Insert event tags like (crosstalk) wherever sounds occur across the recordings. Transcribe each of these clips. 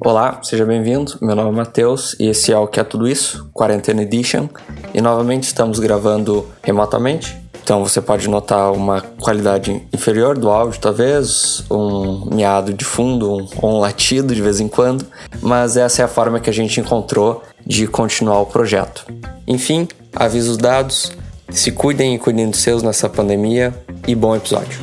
Olá, seja bem-vindo. Meu nome é Matheus e esse é o Que é Tudo Isso, Quarentena Edition. E novamente estamos gravando remotamente. Então você pode notar uma qualidade inferior do áudio, talvez, um miado de fundo, um, um latido de vez em quando, mas essa é a forma que a gente encontrou de continuar o projeto. Enfim, avisos dados, se cuidem e cuidem dos seus nessa pandemia e bom episódio.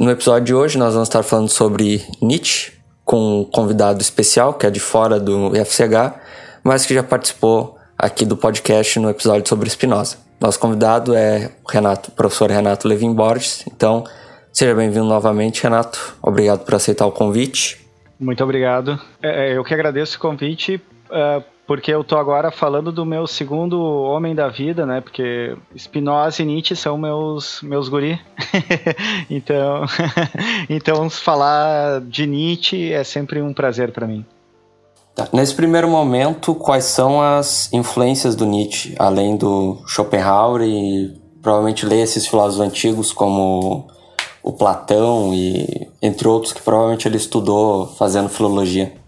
No episódio de hoje nós vamos estar falando sobre Nietzsche, com um convidado especial que é de fora do IFCH, mas que já participou aqui do podcast no episódio sobre Spinoza. Nosso convidado é o Renato, professor Renato Levin Borges. Então, seja bem-vindo novamente, Renato. Obrigado por aceitar o convite. Muito obrigado. É, é eu que agradeço o convite. Uh, porque eu tô agora falando do meu segundo homem da vida, né? Porque Spinoza e Nietzsche são meus meus guri. (laughs) então, (laughs) então falar de Nietzsche é sempre um prazer para mim. Tá. Nesse primeiro momento, quais são as influências do Nietzsche, além do Schopenhauer e provavelmente ler esses filósofos antigos como o Platão e entre outros que provavelmente ele estudou fazendo filologia?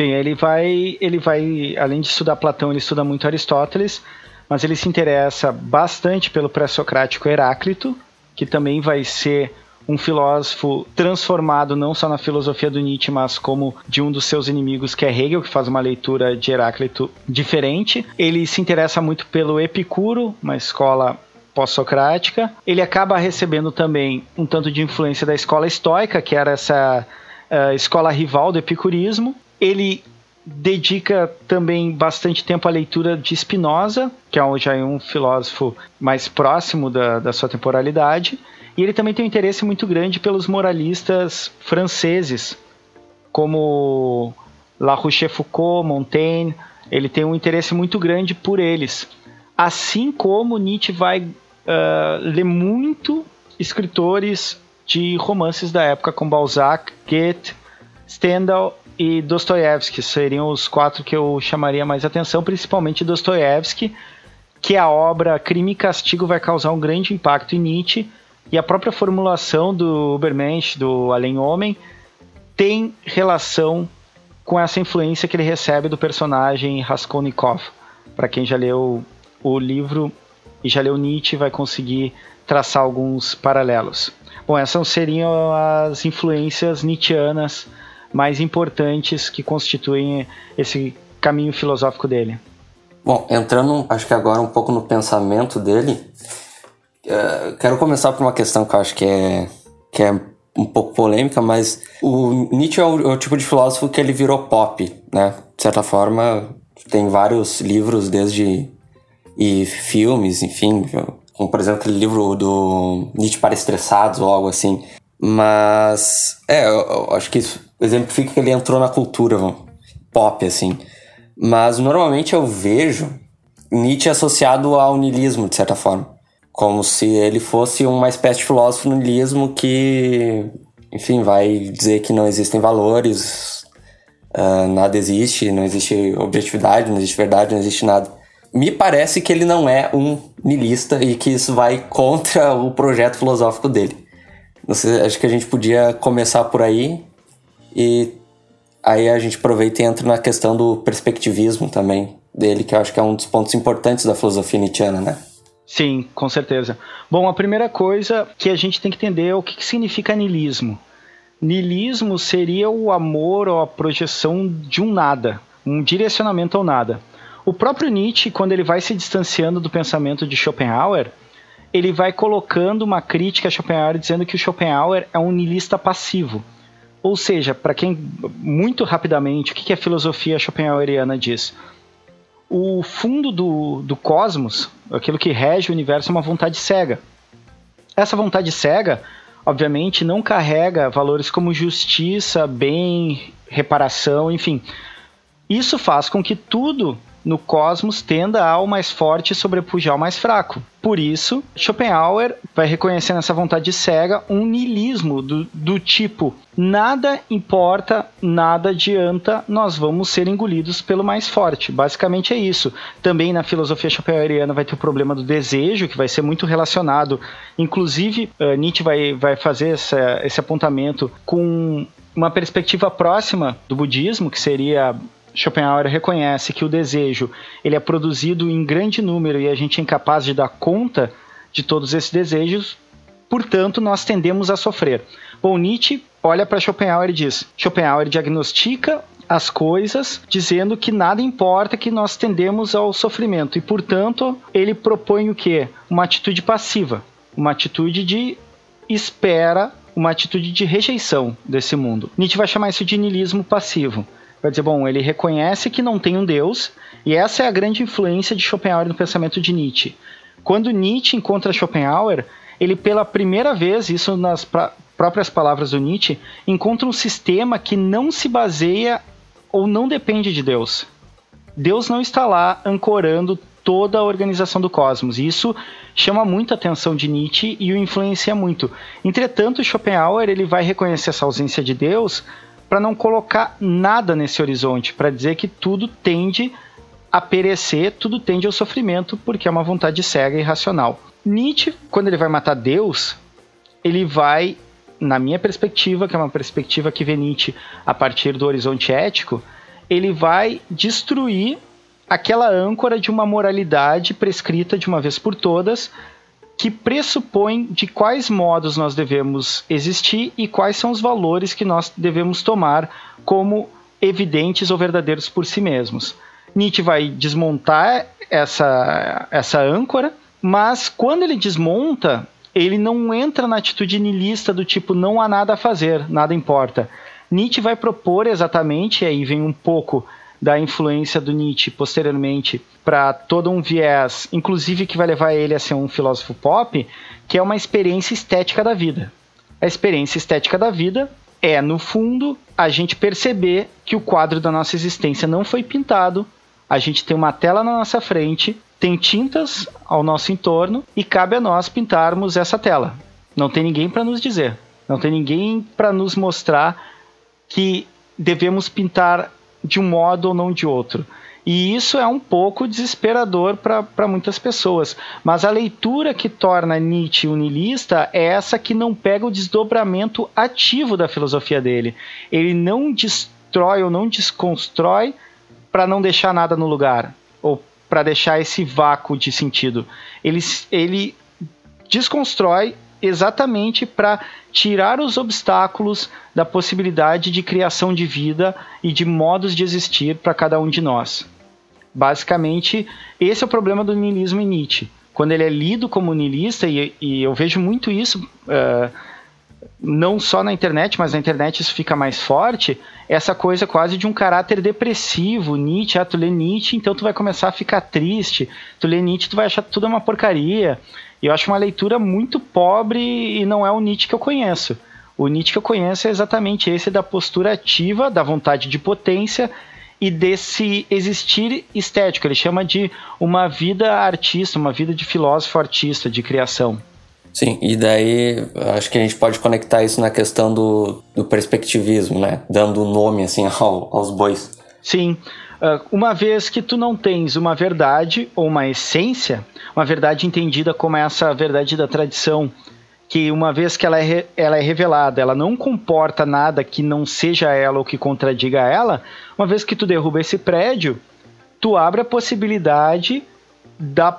Sim, ele vai, ele vai, além de estudar Platão, ele estuda muito Aristóteles, mas ele se interessa bastante pelo pré-socrático Heráclito, que também vai ser um filósofo transformado não só na filosofia do Nietzsche, mas como de um dos seus inimigos, que é Hegel, que faz uma leitura de Heráclito diferente. Ele se interessa muito pelo Epicuro, uma escola pós-socrática. Ele acaba recebendo também um tanto de influência da escola estoica, que era essa uh, escola rival do epicurismo. Ele dedica também bastante tempo à leitura de Spinoza, que é já é um filósofo mais próximo da, da sua temporalidade, e ele também tem um interesse muito grande pelos moralistas franceses, como La Rochefoucauld, Montaigne, ele tem um interesse muito grande por eles. Assim como Nietzsche vai uh, ler muito escritores de romances da época, como Balzac, Goethe, Stendhal e Dostoiévski seriam os quatro que eu chamaria mais atenção, principalmente Dostoiévski, que a obra Crime e Castigo vai causar um grande impacto em Nietzsche e a própria formulação do Ubermensch, do Além-Homem, tem relação com essa influência que ele recebe do personagem Raskolnikov. Para quem já leu o livro e já leu Nietzsche, vai conseguir traçar alguns paralelos. Bom, essas seriam as influências nietzschianas mais importantes que constituem esse caminho filosófico dele. Bom, entrando, acho que agora um pouco no pensamento dele, uh, quero começar por uma questão que eu acho que é, que é um pouco polêmica, mas o Nietzsche é o, é o tipo de filósofo que ele virou pop, né? De certa forma, tem vários livros desde e filmes, enfim, como por exemplo aquele livro do Nietzsche para estressados ou algo assim. Mas é, eu, eu acho que isso exemplifica que ele entrou na cultura pop, assim. Mas normalmente eu vejo Nietzsche associado ao niilismo, de certa forma. Como se ele fosse uma espécie de filósofo niilismo que, enfim, vai dizer que não existem valores, uh, nada existe, não existe objetividade, não existe verdade, não existe nada. Me parece que ele não é um niilista e que isso vai contra o projeto filosófico dele. Sei, acho que a gente podia começar por aí e aí a gente aproveita e entra na questão do perspectivismo também dele, que eu acho que é um dos pontos importantes da filosofia nietzschiana, né? Sim, com certeza. Bom, a primeira coisa que a gente tem que entender é o que, que significa niilismo. Niilismo seria o amor ou a projeção de um nada, um direcionamento ao nada. O próprio Nietzsche, quando ele vai se distanciando do pensamento de Schopenhauer, ele vai colocando uma crítica a Schopenhauer dizendo que o Schopenhauer é um niilista passivo. Ou seja, para quem muito rapidamente, o que, que a filosofia schopenhaueriana diz? O fundo do, do cosmos, aquilo que rege o universo, é uma vontade cega. Essa vontade cega, obviamente, não carrega valores como justiça, bem, reparação, enfim. Isso faz com que tudo no cosmos tenda ao mais forte sobrepujar o mais fraco. Por isso, Schopenhauer vai reconhecer nessa vontade cega um niilismo do, do tipo: nada importa, nada adianta, nós vamos ser engolidos pelo mais forte. Basicamente é isso. Também na filosofia schopenhaueriana vai ter o problema do desejo, que vai ser muito relacionado. Inclusive, uh, Nietzsche vai, vai fazer essa, esse apontamento com uma perspectiva próxima do budismo, que seria Schopenhauer reconhece que o desejo ele é produzido em grande número e a gente é incapaz de dar conta de todos esses desejos, portanto, nós tendemos a sofrer. Bom, Nietzsche olha para Schopenhauer e diz: Schopenhauer diagnostica as coisas, dizendo que nada importa, que nós tendemos ao sofrimento e, portanto, ele propõe o que? Uma atitude passiva, uma atitude de espera, uma atitude de rejeição desse mundo. Nietzsche vai chamar isso de niilismo passivo. Vai dizer, bom, ele reconhece que não tem um Deus, e essa é a grande influência de Schopenhauer no pensamento de Nietzsche. Quando Nietzsche encontra Schopenhauer, ele pela primeira vez, isso nas próprias palavras do Nietzsche, encontra um sistema que não se baseia ou não depende de Deus. Deus não está lá ancorando toda a organização do cosmos. Isso chama muito a atenção de Nietzsche e o influencia muito. Entretanto, Schopenhauer ele vai reconhecer essa ausência de Deus para não colocar nada nesse horizonte, para dizer que tudo tende a perecer, tudo tende ao sofrimento, porque é uma vontade cega e irracional. Nietzsche, quando ele vai matar Deus, ele vai, na minha perspectiva, que é uma perspectiva que vê Nietzsche a partir do horizonte ético, ele vai destruir aquela âncora de uma moralidade prescrita de uma vez por todas, que pressupõe de quais modos nós devemos existir e quais são os valores que nós devemos tomar como evidentes ou verdadeiros por si mesmos. Nietzsche vai desmontar essa, essa âncora, mas quando ele desmonta, ele não entra na atitude niilista do tipo não há nada a fazer, nada importa. Nietzsche vai propor exatamente, e aí vem um pouco da influência do Nietzsche posteriormente para todo um viés, inclusive que vai levar ele a ser um filósofo pop, que é uma experiência estética da vida. A experiência estética da vida é, no fundo, a gente perceber que o quadro da nossa existência não foi pintado, a gente tem uma tela na nossa frente, tem tintas ao nosso entorno e cabe a nós pintarmos essa tela. Não tem ninguém para nos dizer, não tem ninguém para nos mostrar que devemos pintar de um modo ou não de outro. E isso é um pouco desesperador para muitas pessoas. Mas a leitura que torna Nietzsche unilista é essa que não pega o desdobramento ativo da filosofia dele. Ele não destrói ou não desconstrói para não deixar nada no lugar, ou para deixar esse vácuo de sentido. Ele, ele desconstrói exatamente para tirar os obstáculos da possibilidade de criação de vida e de modos de existir para cada um de nós. Basicamente, esse é o problema do niilismo em Nietzsche. Quando ele é lido como niilista, e, e eu vejo muito isso, uh, não só na internet, mas na internet isso fica mais forte, essa coisa quase de um caráter depressivo. Nietzsche, ah, tu lê Nietzsche, então tu vai começar a ficar triste. Tu lê Nietzsche, tu vai achar tudo uma porcaria. E eu acho uma leitura muito pobre e não é o Nietzsche que eu conheço. O Nietzsche que eu conheço é exatamente esse da postura ativa, da vontade de potência e desse existir estético. Ele chama de uma vida artista, uma vida de filósofo artista, de criação. Sim, e daí acho que a gente pode conectar isso na questão do, do perspectivismo, né? Dando nome assim (laughs) ao, aos bois. Sim. Uh, uma vez que tu não tens uma verdade ou uma essência, uma verdade entendida como essa verdade da tradição, que uma vez que ela é, ela é revelada, ela não comporta nada que não seja ela ou que contradiga ela, uma vez que tu derruba esse prédio, tu abre a possibilidade da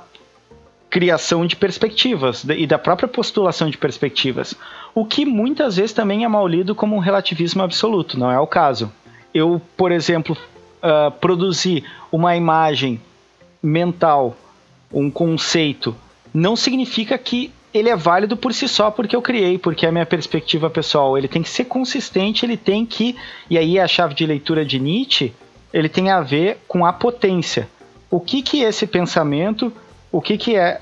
criação de perspectivas e da própria postulação de perspectivas, o que muitas vezes também é mal lido como um relativismo absoluto, não é o caso. Eu, por exemplo, uh, produzir uma imagem mental, um conceito, não significa que ele é válido por si só porque eu criei, porque é a minha perspectiva pessoal. Ele tem que ser consistente, ele tem que. E aí a chave de leitura de Nietzsche, ele tem a ver com a potência. O que que esse pensamento, o que que é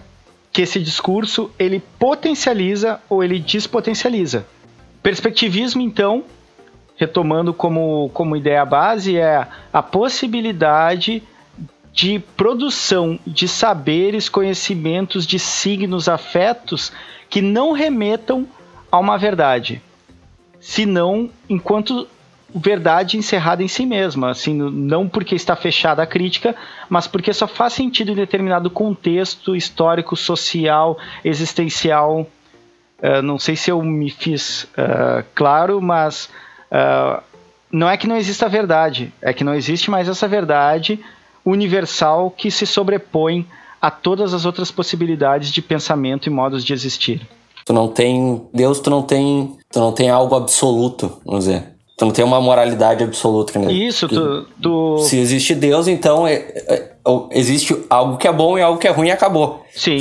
que esse discurso ele potencializa ou ele despotencializa? Perspectivismo, então, retomando como, como ideia base, é a possibilidade de produção de saberes, conhecimentos, de signos, afetos que não remetam a uma verdade, senão enquanto verdade encerrada em si mesma, assim, não porque está fechada a crítica, mas porque só faz sentido em determinado contexto histórico, social, existencial. Uh, não sei se eu me fiz uh, claro, mas uh, não é que não exista verdade, é que não existe mais essa verdade universal que se sobrepõe a todas as outras possibilidades de pensamento e modos de existir. Tu não tem Deus, tu não tem, tu não tem algo absoluto, vamos dizer. Tu não tem uma moralidade absoluta. Né? Isso, tu, tu... Se existe Deus, então é, é, é, existe algo que é bom e algo que é ruim e acabou. Sim.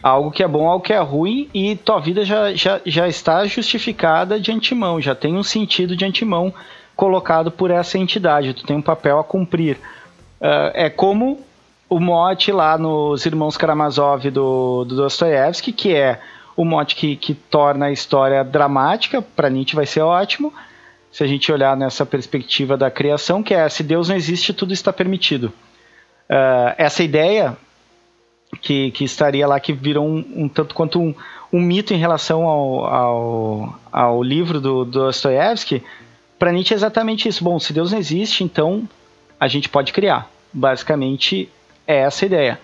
Algo que é bom, algo que é ruim, e tua vida já, já, já está justificada de antemão, já tem um sentido de antemão colocado por essa entidade, tu tem um papel a cumprir. Uh, é como o mote lá nos Irmãos Karamazov do, do Dostoiévski, que é o mote que, que torna a história dramática, para Nietzsche vai ser ótimo, se a gente olhar nessa perspectiva da criação, que é se Deus não existe, tudo está permitido. Uh, essa ideia que, que estaria lá, que virou um, um tanto quanto um, um, mito em relação ao, ao, ao livro do, do Dostoiévski, para Nietzsche é exatamente isso. Bom, se Deus não existe, então a gente pode criar. Basicamente é essa ideia.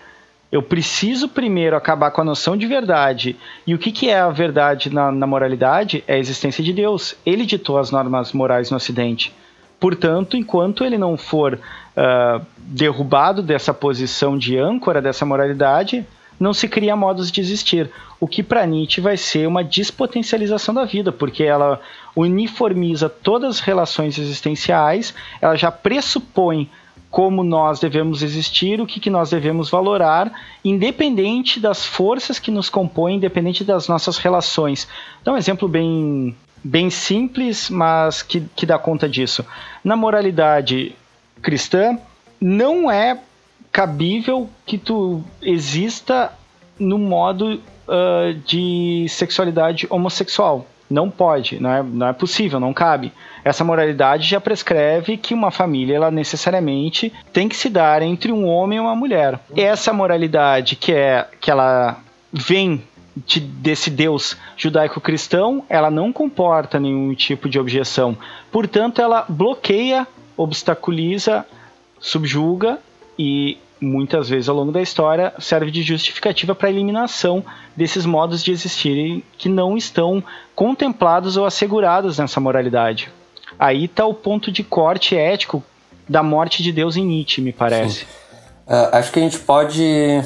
Eu preciso primeiro acabar com a noção de verdade. E o que, que é a verdade na, na moralidade? É a existência de Deus. Ele ditou as normas morais no Ocidente. Portanto, enquanto ele não for uh, derrubado dessa posição de âncora dessa moralidade, não se cria modos de existir. O que para Nietzsche vai ser uma despotencialização da vida, porque ela uniformiza todas as relações existenciais, ela já pressupõe como nós devemos existir, o que, que nós devemos valorar, independente das forças que nos compõem, independente das nossas relações. Então, um exemplo bem, bem simples, mas que, que dá conta disso. Na moralidade cristã, não é cabível que tu exista no modo uh, de sexualidade homossexual. Não pode, não é, não é possível, não cabe. Essa moralidade já prescreve que uma família ela necessariamente tem que se dar entre um homem e uma mulher. Essa moralidade que é que ela vem de, desse Deus judaico-cristão, ela não comporta nenhum tipo de objeção. Portanto, ela bloqueia, obstaculiza, subjuga e muitas vezes ao longo da história, serve de justificativa para a eliminação desses modos de existirem que não estão contemplados ou assegurados nessa moralidade. Aí está o ponto de corte ético da morte de Deus em Nietzsche, me parece. Uh, acho que a gente pode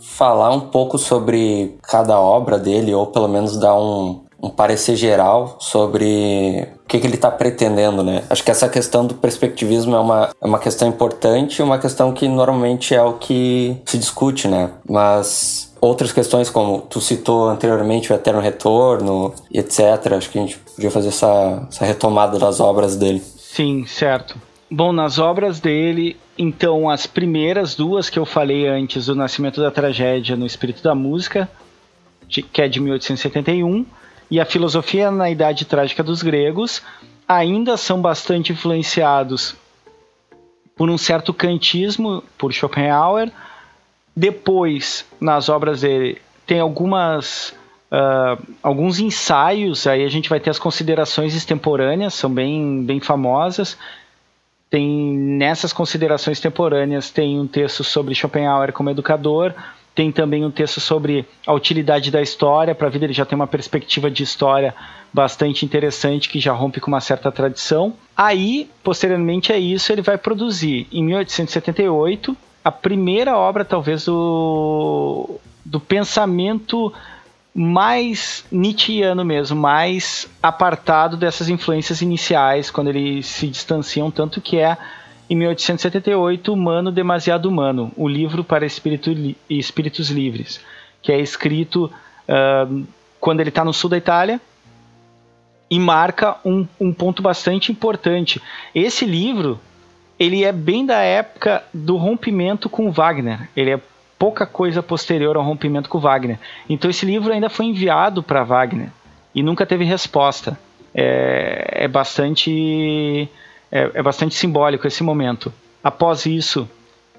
falar um pouco sobre cada obra dele, ou pelo menos dar um, um parecer geral sobre o que, que ele está pretendendo, né? Acho que essa questão do perspectivismo é uma, é uma questão importante, uma questão que normalmente é o que se discute, né? Mas outras questões, como tu citou anteriormente, o Eterno Retorno, etc. Acho que a gente podia fazer essa, essa retomada das obras dele. Sim, certo. Bom, nas obras dele, então, as primeiras duas que eu falei antes, O Nascimento da Tragédia no Espírito da Música, que é de 1871, e a filosofia na Idade Trágica dos Gregos ainda são bastante influenciados por um certo kantismo, por Schopenhauer. Depois, nas obras dele, tem algumas uh, alguns ensaios, aí a gente vai ter as considerações extemporâneas, são bem, bem famosas. Tem nessas considerações temporâneas tem um texto sobre Schopenhauer como educador, tem também um texto sobre a utilidade da história, para a vida ele já tem uma perspectiva de história bastante interessante que já rompe com uma certa tradição. Aí, posteriormente a isso, ele vai produzir em 1878 a primeira obra talvez do, do pensamento mais Nietzscheano mesmo, mais apartado dessas influências iniciais, quando eles se distanciam tanto que é em 1878, Humano Demasiado Humano, o livro para espírito li espíritos livres, que é escrito uh, quando ele está no sul da Itália e marca um, um ponto bastante importante. Esse livro ele é bem da época do rompimento com Wagner. Ele é pouca coisa posterior ao rompimento com Wagner. Então esse livro ainda foi enviado para Wagner e nunca teve resposta. É, é bastante é, é bastante simbólico esse momento. Após isso,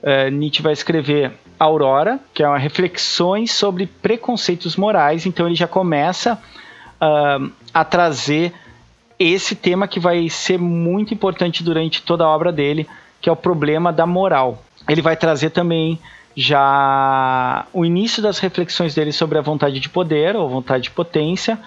uh, Nietzsche vai escrever Aurora, que é uma reflexões sobre preconceitos morais. Então ele já começa uh, a trazer esse tema que vai ser muito importante durante toda a obra dele, que é o problema da moral. Ele vai trazer também já o início das reflexões dele sobre a vontade de poder ou vontade de potência,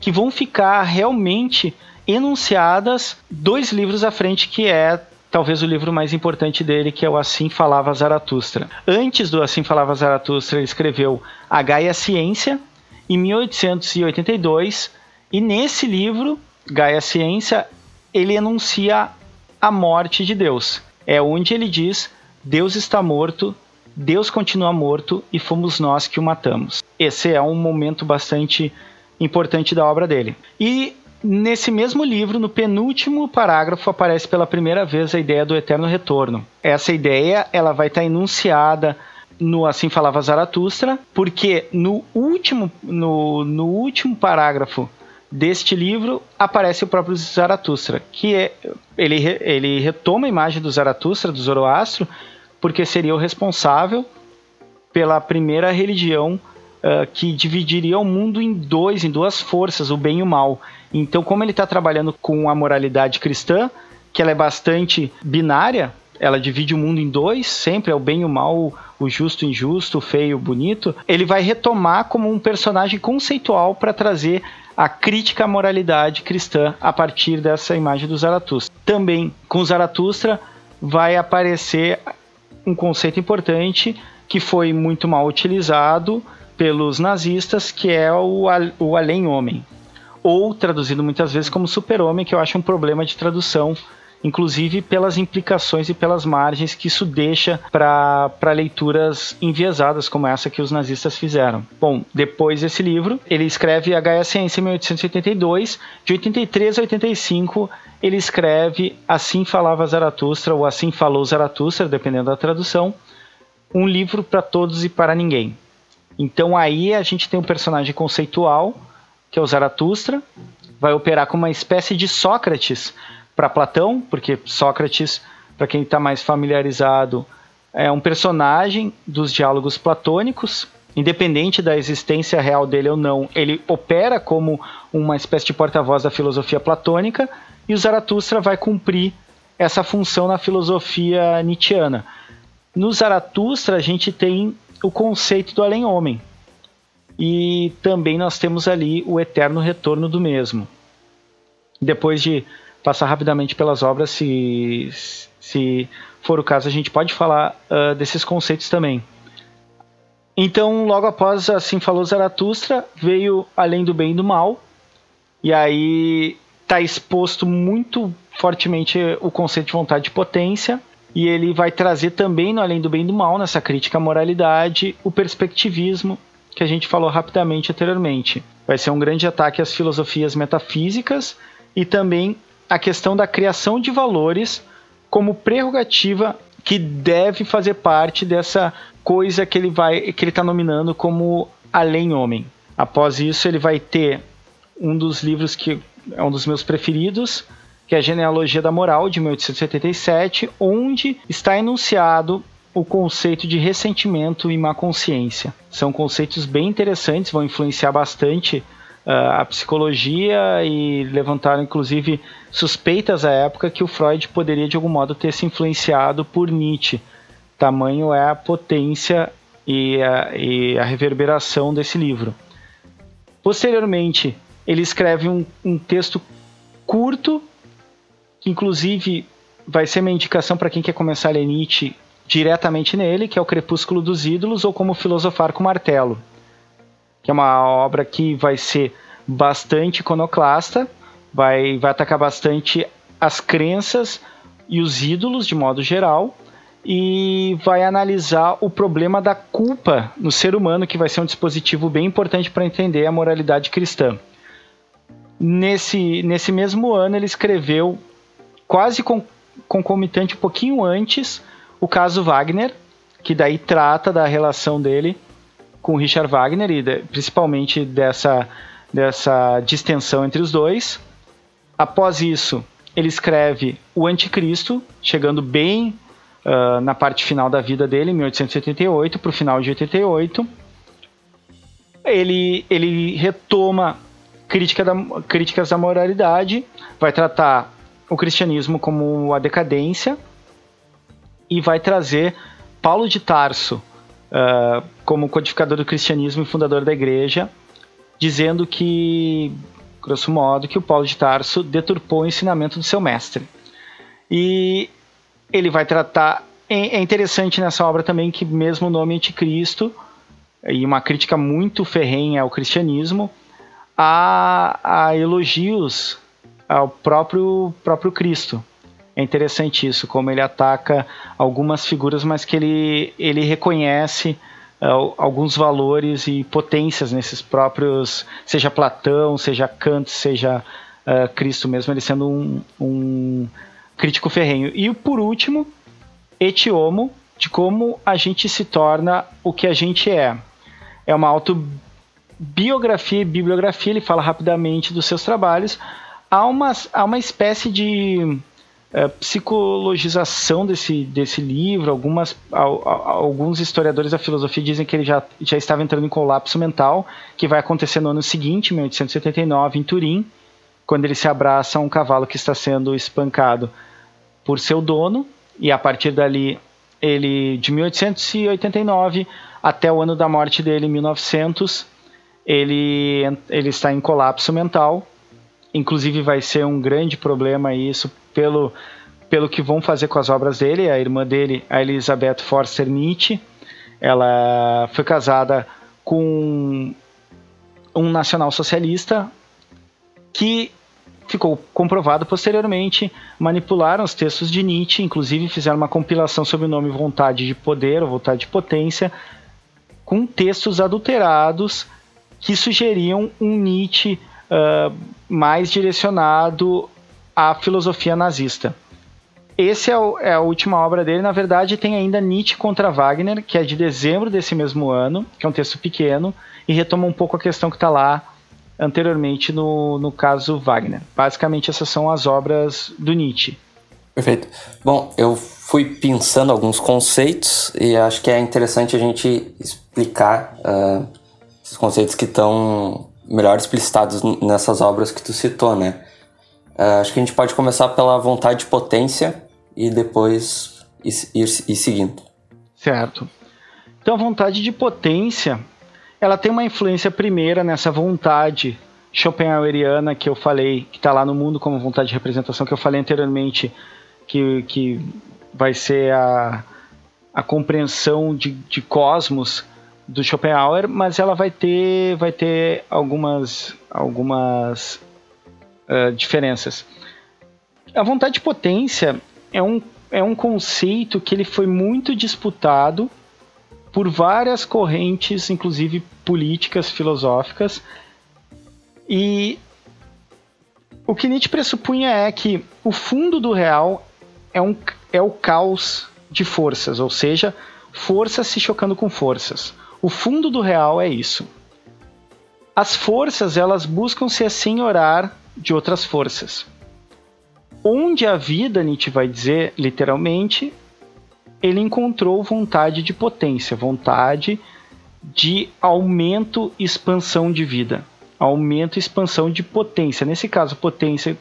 que vão ficar realmente enunciadas dois livros à frente, que é talvez o livro mais importante dele, que é o Assim Falava Zaratustra. Antes do Assim Falava Zaratustra, ele escreveu A Gaia Ciência, em 1882, e nesse livro, Gaia Ciência, ele enuncia a morte de Deus. É onde ele diz: Deus está morto, Deus continua morto e fomos nós que o matamos. Esse é um momento bastante importante da obra dele. E nesse mesmo livro, no penúltimo parágrafo, aparece pela primeira vez a ideia do eterno retorno. Essa ideia ela vai estar enunciada no Assim Falava Zaratustra, porque no último, no, no último parágrafo deste livro aparece o próprio Zaratustra, que é, ele, ele retoma a imagem do Zaratustra, do Zoroastro, porque seria o responsável pela primeira religião uh, que dividiria o mundo em dois, em duas forças, o bem e o mal. Então, como ele está trabalhando com a moralidade cristã, que ela é bastante binária, ela divide o mundo em dois, sempre é o bem e o mal, o justo e o injusto, o feio e o bonito. Ele vai retomar como um personagem conceitual para trazer a crítica à moralidade cristã a partir dessa imagem do Zaratustra. Também com Zaratustra vai aparecer um conceito importante que foi muito mal utilizado pelos nazistas, que é o, o além-homem. Ou traduzido muitas vezes como super-homem, que eu acho um problema de tradução, inclusive pelas implicações e pelas margens que isso deixa para leituras enviesadas, como essa que os nazistas fizeram. Bom, depois desse livro, ele escreve em 1882, de 83 a 85 ele escreve Assim Falava Zaratustra, ou Assim Falou Zaratustra, dependendo da tradução, um livro para todos e para ninguém. Então aí a gente tem um personagem conceitual, que é o Zaratustra, vai operar como uma espécie de Sócrates para Platão, porque Sócrates, para quem está mais familiarizado, é um personagem dos diálogos platônicos, independente da existência real dele ou não, ele opera como uma espécie de porta-voz da filosofia platônica, e o Zaratustra vai cumprir essa função na filosofia nietzschiana. No Zaratustra, a gente tem o conceito do além-homem. E também nós temos ali o eterno retorno do mesmo. Depois de passar rapidamente pelas obras, se, se for o caso, a gente pode falar uh, desses conceitos também. Então, logo após Assim Falou Zaratustra, veio Além do Bem e do Mal. E aí está exposto muito fortemente o conceito de vontade de potência e ele vai trazer também no além do bem e do mal nessa crítica à moralidade o perspectivismo que a gente falou rapidamente anteriormente. Vai ser um grande ataque às filosofias metafísicas e também a questão da criação de valores como prerrogativa que deve fazer parte dessa coisa que ele vai que ele está nominando como além homem. Após isso ele vai ter um dos livros que é um dos meus preferidos, que é a Genealogia da Moral, de 1877, onde está enunciado o conceito de ressentimento e má consciência. São conceitos bem interessantes, vão influenciar bastante uh, a psicologia e levantaram inclusive suspeitas à época que o Freud poderia de algum modo ter se influenciado por Nietzsche. Tamanho é a potência e a, e a reverberação desse livro. Posteriormente, ele escreve um, um texto curto, que inclusive vai ser uma indicação para quem quer começar a ler Nietzsche diretamente nele, que é o Crepúsculo dos Ídolos ou Como Filosofar com Martelo, que é uma obra que vai ser bastante iconoclasta, vai, vai atacar bastante as crenças e os ídolos de modo geral, e vai analisar o problema da culpa no ser humano, que vai ser um dispositivo bem importante para entender a moralidade cristã. Nesse, nesse mesmo ano, ele escreveu, quase com, concomitante, um pouquinho antes, o caso Wagner, que daí trata da relação dele com Richard Wagner e de, principalmente dessa, dessa distensão entre os dois. Após isso, ele escreve O Anticristo, chegando bem uh, na parte final da vida dele, em 1888, para o final de 88. Ele, ele retoma crítica da, críticas da moralidade, vai tratar o cristianismo como a decadência e vai trazer Paulo de Tarso uh, como codificador do cristianismo e fundador da igreja, dizendo que, grosso modo, que o Paulo de Tarso deturpou o ensinamento do seu mestre. E ele vai tratar. É, é interessante nessa obra também que, mesmo o nome Anticristo, e uma crítica muito ferrenha ao cristianismo, há, há elogios ao próprio, próprio Cristo. É interessante isso, como ele ataca algumas figuras, mas que ele, ele reconhece uh, alguns valores e potências nesses próprios, seja Platão, seja Kant, seja uh, Cristo mesmo, ele sendo um, um crítico ferrenho. E por último, Etiomo, de como a gente se torna o que a gente é. É uma autobiografia e bibliografia, ele fala rapidamente dos seus trabalhos. Há uma, há uma espécie de é, psicologização desse, desse livro. Algumas, alguns historiadores da filosofia dizem que ele já, já estava entrando em colapso mental, que vai acontecer no ano seguinte, 1879, em Turim, quando ele se abraça a um cavalo que está sendo espancado por seu dono, e a partir dali, ele de 1889 até o ano da morte dele, 1900, ele, ele está em colapso mental. Inclusive vai ser um grande problema isso pelo, pelo que vão fazer com as obras dele. A irmã dele, a Elizabeth Forster Nietzsche, ela foi casada com um nacional-socialista que ficou comprovado posteriormente, manipularam os textos de Nietzsche, inclusive fizeram uma compilação sob o nome Vontade de Poder ou Vontade de Potência, com textos adulterados que sugeriam um Nietzsche uh, mais direcionado à filosofia nazista. Esse é, o, é, a última obra dele. Na verdade, tem ainda Nietzsche contra Wagner, que é de dezembro desse mesmo ano, que é um texto pequeno, e retoma um pouco a questão que está lá anteriormente no, no caso Wagner. Basicamente, essas são as obras do Nietzsche. Perfeito. Bom, eu fui pensando alguns conceitos e acho que é interessante a gente explicar uh, esses conceitos que estão melhor explicitados nessas obras que tu citou, né? Uh, acho que a gente pode começar pela vontade de potência e depois ir, ir, ir seguindo. Certo. Então, a vontade de potência ela tem uma influência primeira nessa vontade schopenhaueriana que eu falei, que está lá no mundo como vontade de representação, que eu falei anteriormente, que, que vai ser a, a compreensão de, de cosmos do Schopenhauer, mas ela vai ter, vai ter algumas, algumas uh, diferenças. A vontade de potência é um, é um conceito que ele foi muito disputado por várias correntes, inclusive políticas, filosóficas. E o que Nietzsche pressupunha é que o fundo do real é, um, é o caos de forças, ou seja, forças se chocando com forças. O fundo do real é isso. As forças elas buscam se assenhorar de outras forças. Onde a vida, Nietzsche vai dizer literalmente, ele encontrou vontade de potência, vontade de aumento e expansão de vida. Aumento e expansão de potência. Nesse caso, potência,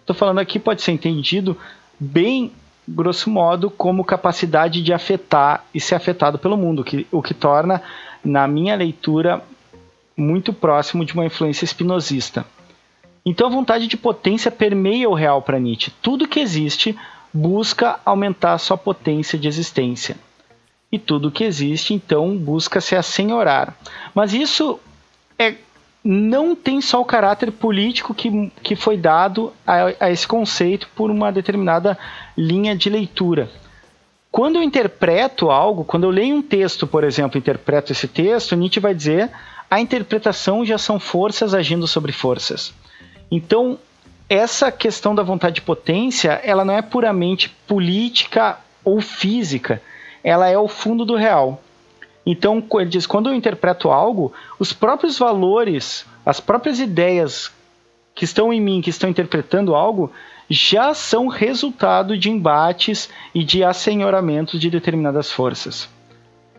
estou falando aqui, pode ser entendido bem, grosso modo, como capacidade de afetar e ser afetado pelo mundo, que, o que torna, na minha leitura, muito próximo de uma influência espinosista. Então a vontade de potência permeia o real para Nietzsche. Tudo que existe busca aumentar sua potência de existência. E tudo que existe, então, busca se assenhorar. Mas isso é, não tem só o caráter político que, que foi dado a, a esse conceito por uma determinada linha de leitura. Quando eu interpreto algo, quando eu leio um texto, por exemplo, interpreto esse texto, Nietzsche vai dizer a interpretação já são forças agindo sobre forças. Então, essa questão da vontade de potência, ela não é puramente política ou física, ela é o fundo do real. Então, ele diz, quando eu interpreto algo, os próprios valores, as próprias ideias que estão em mim, que estão interpretando algo, já são resultado de embates e de assenhoramentos de determinadas forças.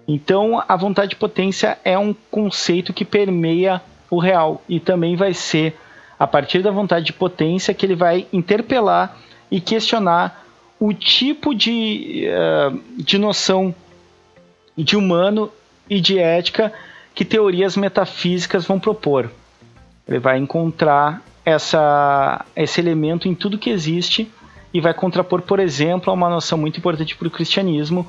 Então, a vontade de potência é um conceito que permeia o real e também vai ser a partir da vontade de potência que ele vai interpelar e questionar o tipo de, uh, de noção de humano e de ética que teorias metafísicas vão propor. Ele vai encontrar essa, esse elemento em tudo que existe e vai contrapor, por exemplo, a uma noção muito importante para o cristianismo,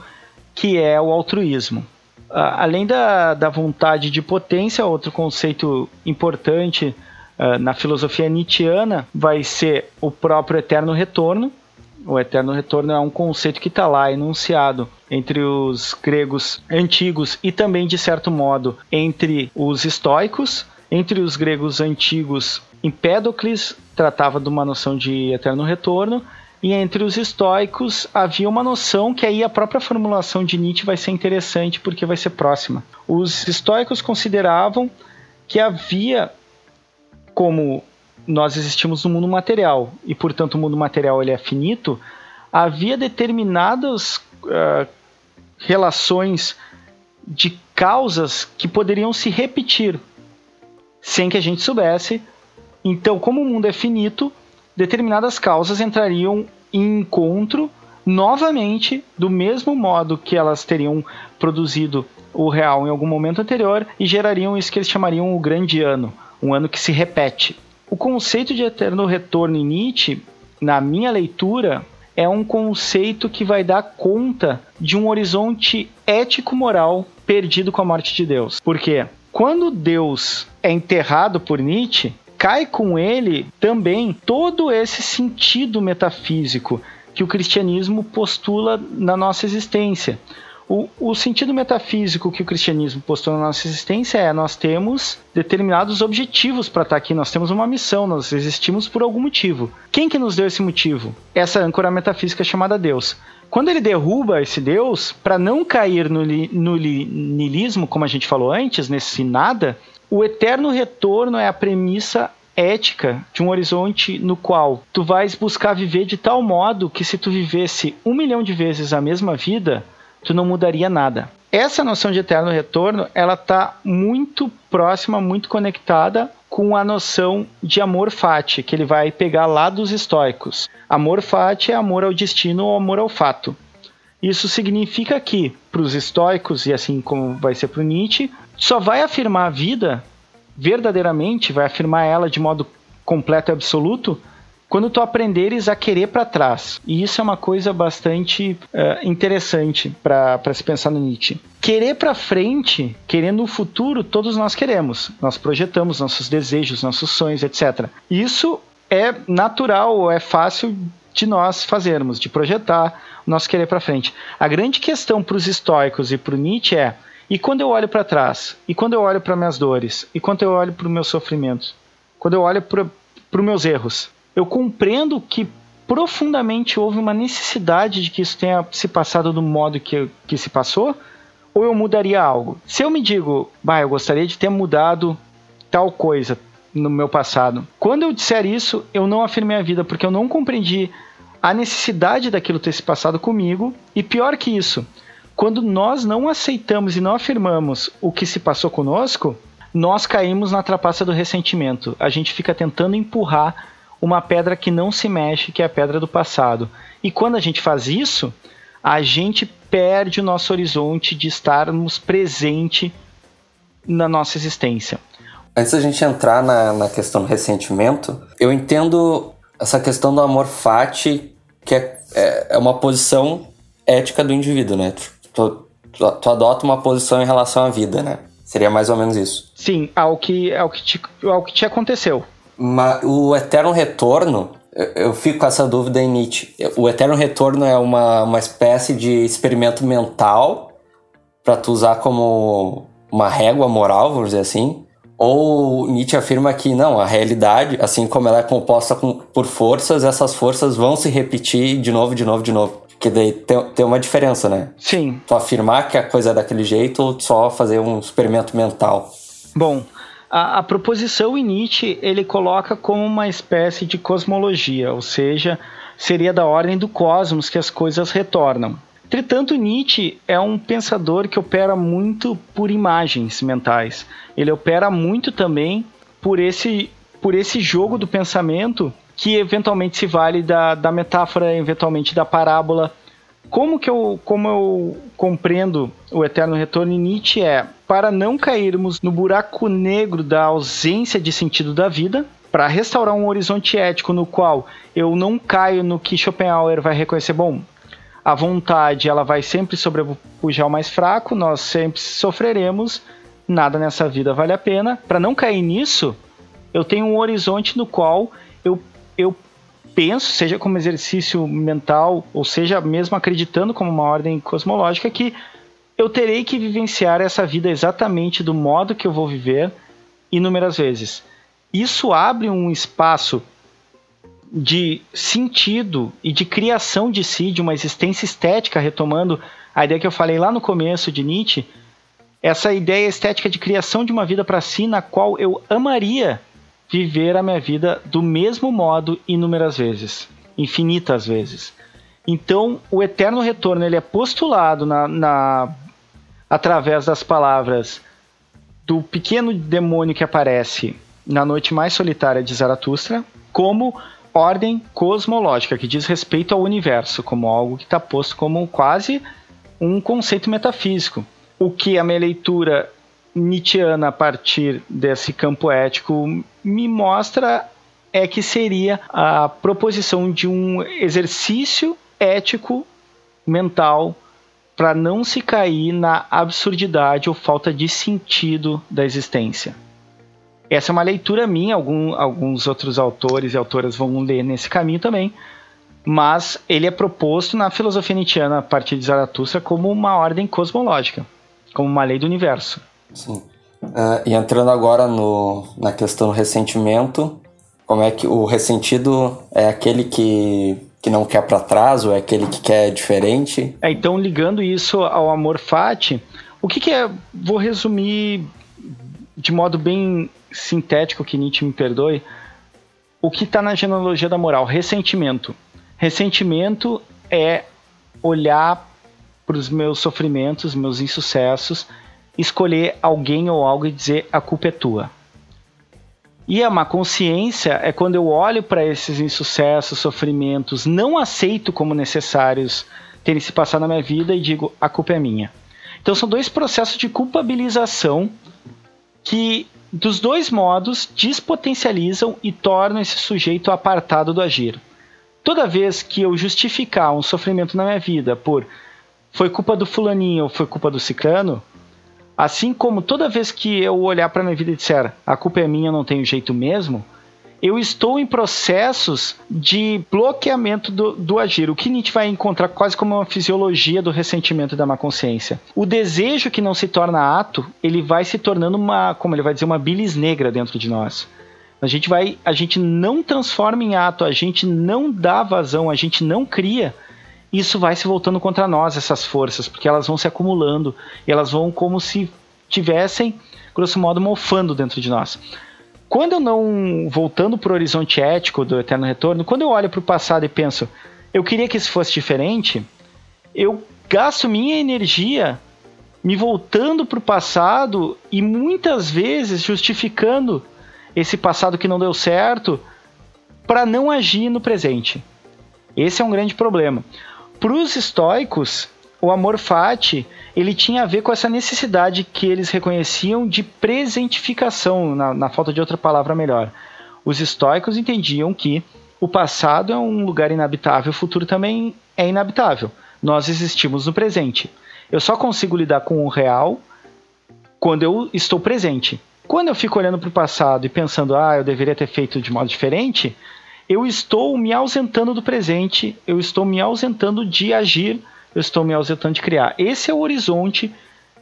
que é o altruísmo. Uh, além da, da vontade de potência, outro conceito importante uh, na filosofia nietzschiana vai ser o próprio eterno retorno. O eterno retorno é um conceito que está lá enunciado entre os gregos antigos e também, de certo modo, entre os estoicos. Entre os gregos antigos, Empédocles tratava de uma noção de eterno retorno, e entre os estoicos havia uma noção que aí a própria formulação de Nietzsche vai ser interessante porque vai ser próxima. Os estoicos consideravam que havia como nós existimos no mundo material e portanto o mundo material ele é finito, havia determinadas uh, relações de causas que poderiam se repetir sem que a gente soubesse. Então, como o mundo é finito, determinadas causas entrariam em encontro novamente do mesmo modo que elas teriam produzido o real em algum momento anterior e gerariam isso que eles chamariam o grande ano, um ano que se repete. O conceito de eterno retorno em Nietzsche, na minha leitura, é um conceito que vai dar conta de um horizonte ético-moral perdido com a morte de Deus. Por quê? Quando Deus é enterrado por Nietzsche, cai com ele também todo esse sentido metafísico que o cristianismo postula na nossa existência. O, o, sentido metafísico que o cristianismo postou na nossa existência é nós temos determinados objetivos para estar tá aqui, nós temos uma missão, nós existimos por algum motivo. Quem que nos deu esse motivo? Essa âncora metafísica chamada Deus. Quando ele derruba esse Deus, para não cair no, no niilismo, como a gente falou antes, nesse nada, o eterno retorno é a premissa ética de um horizonte no qual tu vais buscar viver de tal modo que se tu vivesse um milhão de vezes a mesma vida, tu não mudaria nada. Essa noção de eterno retorno, ela está muito próxima, muito conectada com a noção de amor fati, que ele vai pegar lá dos estoicos. Amor fati é amor ao destino ou amor ao fato. Isso significa que, para os estoicos, e assim como vai ser para o Nietzsche, só vai afirmar a vida verdadeiramente, vai afirmar ela de modo completo e absoluto, quando tu aprenderes a querer para trás. E isso é uma coisa bastante uh, interessante para se pensar no Nietzsche. Querer para frente, querendo o futuro, todos nós queremos. Nós projetamos nossos desejos, nossos sonhos, etc. Isso é natural, é fácil de nós fazermos, de projetar o nosso querer para frente. A grande questão para os estoicos e para o Nietzsche é: e quando eu olho para trás? E quando eu olho para minhas dores? E quando eu olho para os meus sofrimentos? Quando eu olho para os meus erros? Eu compreendo que profundamente houve uma necessidade de que isso tenha se passado do modo que, que se passou, ou eu mudaria algo? Se eu me digo, bah, eu gostaria de ter mudado tal coisa no meu passado, quando eu disser isso, eu não afirmei a vida, porque eu não compreendi a necessidade daquilo ter se passado comigo, e pior que isso, quando nós não aceitamos e não afirmamos o que se passou conosco, nós caímos na trapaça do ressentimento. A gente fica tentando empurrar uma pedra que não se mexe, que é a pedra do passado. E quando a gente faz isso, a gente perde o nosso horizonte de estarmos presente na nossa existência. Antes da gente entrar na, na questão do ressentimento, eu entendo essa questão do amor fati, que é, é, é uma posição ética do indivíduo, né? Tu, tu, tu, adota uma posição em relação à vida, né? Seria mais ou menos isso. Sim, ao que, ao que, te, ao que te aconteceu. Mas o Eterno Retorno, eu fico com essa dúvida em Nietzsche. O Eterno Retorno é uma, uma espécie de experimento mental para tu usar como uma régua moral, vamos dizer assim. Ou Nietzsche afirma que não, a realidade, assim como ela é composta com, por forças, essas forças vão se repetir de novo, de novo, de novo. Que daí tem, tem uma diferença, né? Sim. Tu afirmar que a coisa é daquele jeito ou só fazer um experimento mental. Bom, A, a proposição em Nietzsche ele coloca como uma espécie de cosmologia, ou seja, seria da ordem do cosmos que as coisas retornam. Entretanto, Nietzsche é um pensador que opera muito por imagens mentais. Ele opera muito também por esse, por esse jogo do pensamento que eventualmente se vale da, da metáfora, eventualmente da parábola. Como que eu, como eu compreendo o eterno retorno em Nietzsche é para não cairmos no buraco negro da ausência de sentido da vida, para restaurar um horizonte ético no qual eu não caio no que Schopenhauer vai reconhecer, bom, a vontade ela vai sempre sobrepujar o mais fraco, nós sempre sofreremos, nada nessa vida vale a pena. Para não cair nisso, eu tenho um horizonte no qual eu, eu penso, seja como exercício mental, ou seja, mesmo acreditando como uma ordem cosmológica, que eu terei que vivenciar essa vida exatamente do modo que eu vou viver inúmeras vezes. Isso abre um espaço de sentido e de criação de si, de uma existência estética, retomando a ideia que eu falei lá no começo de Nietzsche, essa ideia estética de criação de uma vida para si, na qual eu amaria viver a minha vida do mesmo modo inúmeras vezes, infinitas vezes. Então, o eterno retorno ele é postulado na, na através das palavras do pequeno demônio que aparece na noite mais solitária de Zaratustra, como ordem cosmológica, que diz respeito ao universo, como algo que está posto como quase um conceito metafísico. O que a minha leitura Nietzscheana a partir desse campo ético me mostra é que seria a proposição de um exercício ético mental para não se cair na absurdidade ou falta de sentido da existência. Essa é uma leitura minha, algum, alguns outros autores e autoras vão ler nesse caminho também, mas ele é proposto na filosofia nietzschiana a partir de Zaratustra como uma ordem cosmológica, como uma lei do universo. Sim. Uh, e entrando agora no, na questão do ressentimento, como é que o ressentido é aquele que, que não quer para trás ou é aquele que quer diferente? É, então, ligando isso ao amor fati, o que, que é. Vou resumir de modo bem sintético que Nietzsche me perdoe, o que está na genealogia da moral? Ressentimento. Ressentimento é olhar para os meus sofrimentos, meus insucessos, escolher alguém ou algo e dizer a culpa é tua. E a má consciência é quando eu olho para esses insucessos, sofrimentos, não aceito como necessários terem se passado na minha vida e digo a culpa é minha. Então são dois processos de culpabilização que dos dois modos despotencializam e tornam esse sujeito apartado do agir. Toda vez que eu justificar um sofrimento na minha vida por foi culpa do fulaninho ou foi culpa do ciclano, assim como toda vez que eu olhar para minha vida e disser a culpa é minha, não tenho jeito mesmo, eu estou em processos de bloqueamento do, do, agir. O que Nietzsche vai encontrar quase como uma fisiologia do ressentimento e da má consciência. O desejo que não se torna ato, ele vai se tornando uma, como ele vai dizer, uma bilis negra dentro de nós. A gente vai, a gente não transforma em ato, a gente não dá vazão, a gente não cria. Isso vai se voltando contra nós, essas forças, porque elas vão se acumulando elas vão como se tivessem, grosso modo, mofando dentro de nós. Quando eu não, voltando para o horizonte ético do Eterno Retorno, quando eu olho para o passado e penso, eu queria que isso fosse diferente, eu gasto minha energia me voltando para o passado e muitas vezes justificando esse passado que não deu certo para não agir no presente. Esse é um grande problema. Para os estoicos, o amor fati ele tinha a ver com essa necessidade que eles reconheciam de presentificação, na, na falta de outra palavra melhor. Os estoicos entendiam que o passado é um lugar inabitável, o futuro também é inabitável. Nós existimos no presente. Eu só consigo lidar com o real quando eu estou presente. Quando eu fico olhando para o passado e pensando, ah, eu deveria ter feito de modo diferente, eu estou me ausentando do presente, eu estou me ausentando de agir eu estou me ausentando de criar. Esse é o horizonte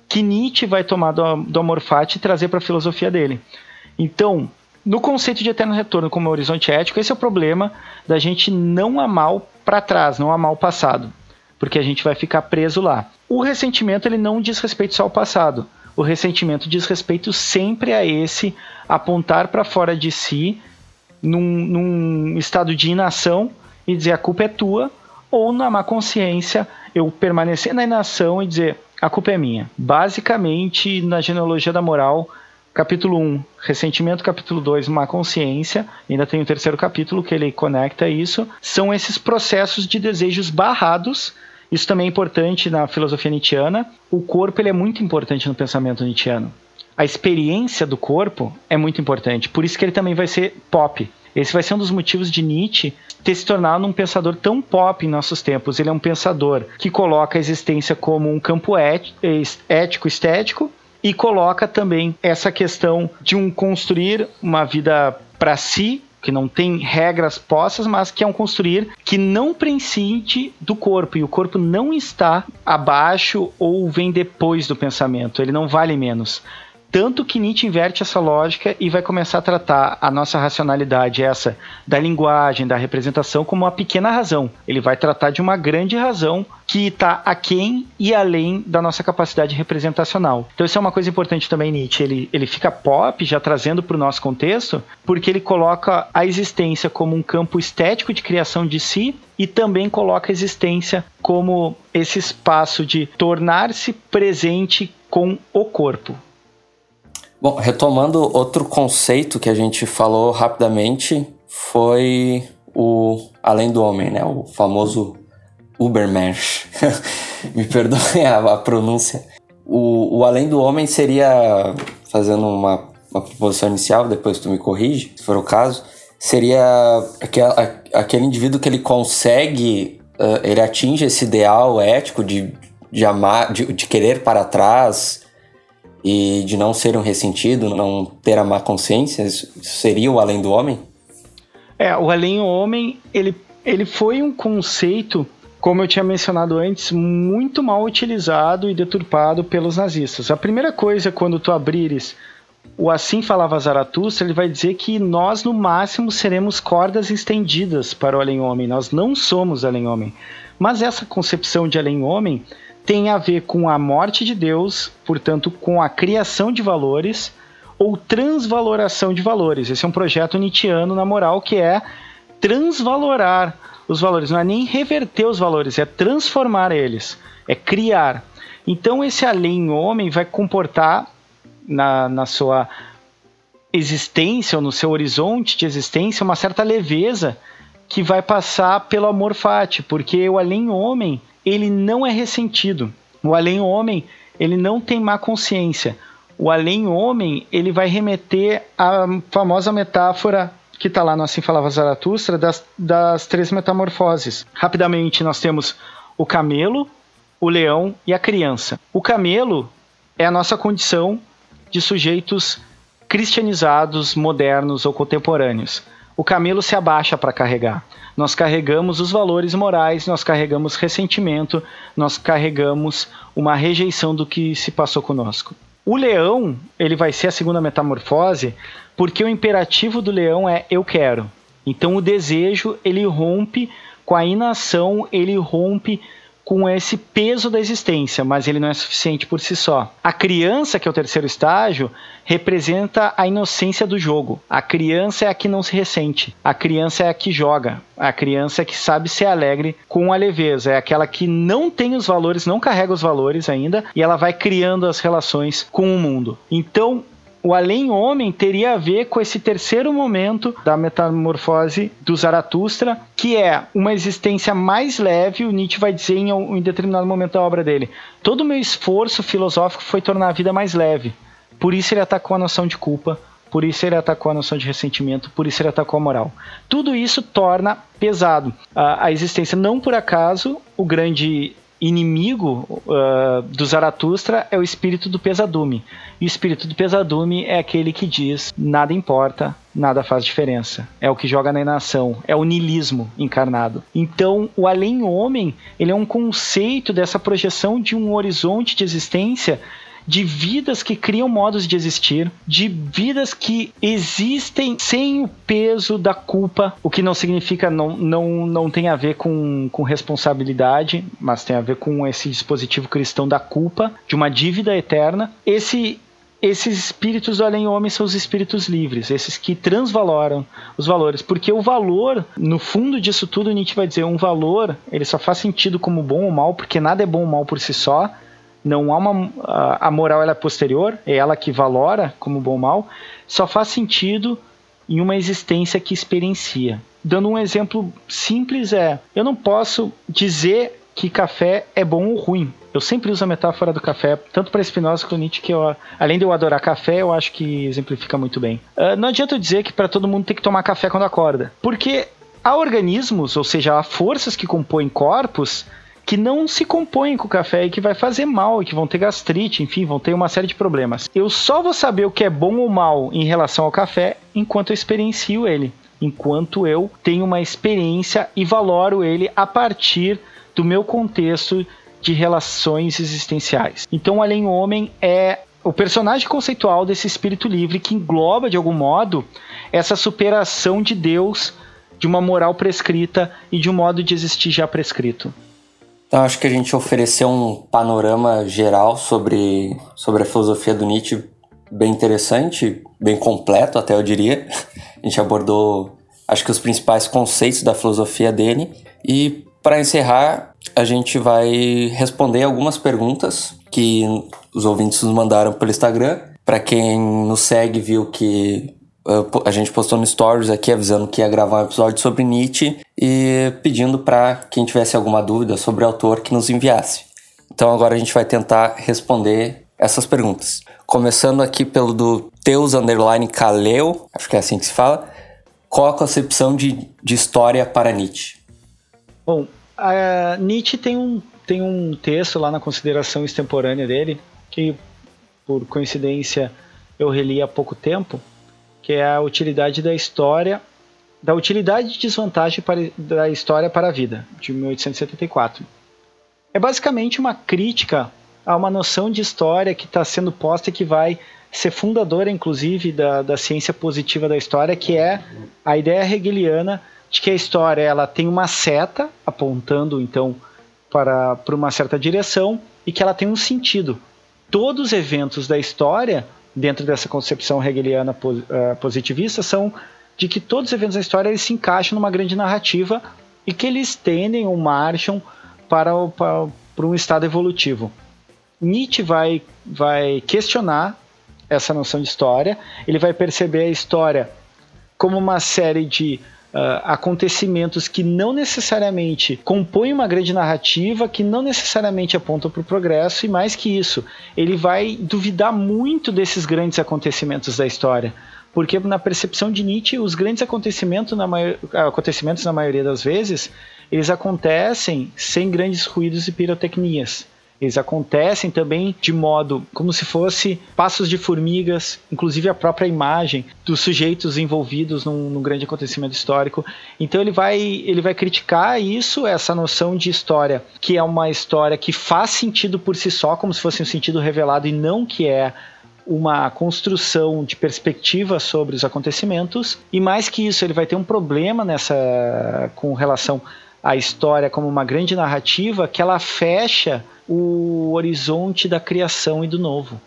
que Nietzsche vai tomar do, do amor fati e trazer para a filosofia dele. Então, no conceito de eterno retorno como horizonte ético, esse é o problema da gente não amar para trás, não amar o passado, porque a gente vai ficar preso lá. O ressentimento ele não diz respeito só ao passado. o ressentimento diz respeito sempre a esse apontar para fora de si num, num estado de inação e dizer a culpa é tua, ou na má consciência eu permanecer na inação e dizer a culpa é minha. Basicamente, na genealogia da moral, capítulo 1, ressentimento, capítulo 2, má consciência, ainda tem o terceiro capítulo que ele conecta isso, são esses processos de desejos barrados. Isso também é importante na filosofia nietzschiana. O corpo ele é muito importante no pensamento nietzschiano. A experiência do corpo é muito importante, por isso que ele também vai ser pop. Esse vai ser um dos motivos de Nietzsche ter se tornado um pensador tão pop em nossos tempos. Ele é um pensador que coloca a existência como um campo ético, estético e coloca também essa questão de um construir uma vida para si, que não tem regras postas, mas que é um construir que não prescinde do corpo e o corpo não está abaixo ou vem depois do pensamento, ele não vale menos. Tanto que Nietzsche inverte essa lógica e vai começar a tratar a nossa racionalidade, essa da linguagem, da representação, como uma pequena razão. Ele vai tratar de uma grande razão que está aquém e além da nossa capacidade representacional. Então, isso é uma coisa importante também, Nietzsche. Ele, ele fica pop, já trazendo para o nosso contexto, porque ele coloca a existência como um campo estético de criação de si e também coloca a existência como esse espaço de tornar-se presente com o corpo. Bom, retomando outro conceito que a gente falou rapidamente foi o além do homem, né? O famoso Ubermensch. (laughs) Me perdoem a, a pronúncia. O, o, além do homem seria, fazendo uma, uma proposição inicial, depois tu me corrige, se for o caso, seria aquele, aquele indivíduo que ele consegue, uh, ele atinge esse ideal ético de, de amar, de, de querer para trás, e de não ser um ressentido, não ter a má consciência, seria o além do homem? É, o além do homem, ele, ele foi um conceito, como eu tinha mencionado antes, muito mal utilizado e deturpado pelos nazistas. A primeira coisa, quando tu abrires o Assim Falava Zaratustra, ele vai dizer que nós, no máximo, seremos cordas estendidas para o além-homem. Nós não somos além-homem. Mas essa concepção de além-homem tem a ver com a morte de Deus, portanto, com a criação de valores ou transvaloração de valores. Esse é um projeto nietzschiano na moral que é transvalorar os valores, não é nem reverter os valores, é transformar eles, é criar. Então, esse além-homem vai comportar na, na sua existência ou no seu horizonte de existência uma certa leveza que vai passar pelo amor fati, porque o além-homem ele não é ressentido. O além-homem, ele não tem má consciência. O além-homem, ele vai remeter à famosa metáfora que está lá no Assim Falava Zaratustra, das, das três metamorfoses. Rapidamente, nós temos o camelo, o leão e a criança. O camelo é a nossa condição de sujeitos cristianizados, modernos ou contemporâneos. O camelo se abaixa para carregar nós carregamos os valores morais, nós carregamos ressentimento, nós carregamos uma rejeição do que se passou conosco. O leão, ele vai ser a segunda metamorfose, porque o imperativo do leão é eu quero. Então o desejo, ele rompe com a inação, ele rompe com esse peso da existência, mas ele não é suficiente por si só. A criança, que é o terceiro estágio, representa a inocência do jogo. A criança é a que não se ressente. A criança é a que joga. A criança é que sabe ser alegre com a leveza. É aquela que não tem os valores, não carrega os valores ainda, e ela vai criando as relações com o mundo. Então, o além-homem teria a ver com esse terceiro momento da metamorfose do Zaratustra, que é uma existência mais leve. O Nietzsche vai dizer em um determinado momento da obra dele: todo o meu esforço filosófico foi tornar a vida mais leve. Por isso ele atacou a noção de culpa, por isso ele atacou a noção de ressentimento, por isso ele atacou a moral. Tudo isso torna pesado a, a existência. Não por acaso, o grande inimigo uh, do Zaratustra é o espírito do pesadume. E o espírito do pesadume é aquele que diz: nada importa, nada faz diferença. É o que joga na inação, é o nilismo encarnado. Então, o além-homem, ele é um conceito dessa projeção de um horizonte de existência de vidas que criam modos de existir, de vidas que existem sem o peso da culpa, o que não significa não, não, não tem a ver com, com responsabilidade, mas tem a ver com esse dispositivo cristão da culpa, de uma dívida eterna. Esse esses espíritos do além-homem são os espíritos livres, esses que transvaloram os valores, porque o valor, no fundo disso tudo, Nietzsche vai dizer, um valor, ele só faz sentido como bom ou mal, porque nada é bom ou mal por si só, não há uma a moral ela é posterior, é ela que valora como bom ou mal, só faz sentido em uma existência que experiencia. Dando um exemplo simples é, eu não posso dizer que café é bom ou ruim. Eu sempre uso a metáfora do café, tanto para Spinoza quanto Nietzsche, que eu, além de eu adorar café, eu acho que exemplifica muito bem. Uh, não adianta eu dizer que para todo mundo tem que tomar café quando acorda, porque há organismos, ou seja, há forças que compõem corpos que não se compõem com o café e que vai fazer mal, e que vão ter gastrite, enfim, vão ter uma série de problemas. Eu só vou saber o que é bom ou mal em relação ao café enquanto eu experiencio ele, enquanto eu tenho uma experiência e valoro ele a partir do meu contexto de relações existenciais. Então, o Além Homem é o personagem conceitual desse espírito livre que engloba, de algum modo, essa superação de Deus, de uma moral prescrita e de um modo de existir já prescrito. Então, acho que a gente ofereceu um panorama geral sobre, sobre a filosofia do Nietzsche bem interessante, bem completo, até eu diria. A gente abordou, acho que, os principais conceitos da filosofia dele. E para encerrar, a gente vai responder algumas perguntas que os ouvintes nos mandaram pelo Instagram. Para quem nos segue, viu que a gente postou no Stories aqui avisando que ia gravar um episódio sobre Nietzsche e pedindo para quem tivesse alguma dúvida sobre o autor que nos enviasse. Então agora a gente vai tentar responder essas perguntas. Começando aqui pelo do Teus Underline Kaleo, acho que é assim que se fala. Qual a concepção de, de história para Nietzsche? Bom, Nietzsche tem um, tem um texto lá na consideração extemporânea dele, que por coincidência eu reli há pouco tempo, que é a utilidade da história, da utilidade e desvantagem para, da história para a vida, de 1874. É basicamente uma crítica a uma noção de história que está sendo posta e que vai ser fundadora, inclusive, da, da ciência positiva da história, que é a ideia hegeliana de que a história ela tem uma seta apontando então para, para uma certa direção e que ela tem um sentido. Todos os eventos da história, dentro dessa concepção hegeliana uh, positivista, são de que todos os eventos da história eles se encaixam numa grande narrativa e que eles tendem ou marcham para, o, para, para um estado evolutivo. Nietzsche vai, vai questionar essa noção de história, ele vai perceber a história como uma série de Uh, acontecimentos que não necessariamente compõem uma grande narrativa, que não necessariamente apontam para o progresso, e mais que isso, ele vai duvidar muito desses grandes acontecimentos da história. Porque, na percepção de Nietzsche, os grandes acontecimentos na, acontecimentos, na maioria das vezes, eles acontecem sem grandes ruídos e pirotecnias. Eles acontecem também de modo como se fosse passos de formigas, inclusive a própria imagem dos sujeitos envolvidos num, num, grande acontecimento histórico. Então ele vai, ele vai criticar isso, essa noção de história, que é uma história que faz sentido por si só, como se fosse um sentido revelado e não que é uma construção de perspectiva sobre os acontecimentos. E mais que isso, ele vai ter um problema nessa com relação à história como uma grande narrativa que ela fecha o horizonte da criação e do novo.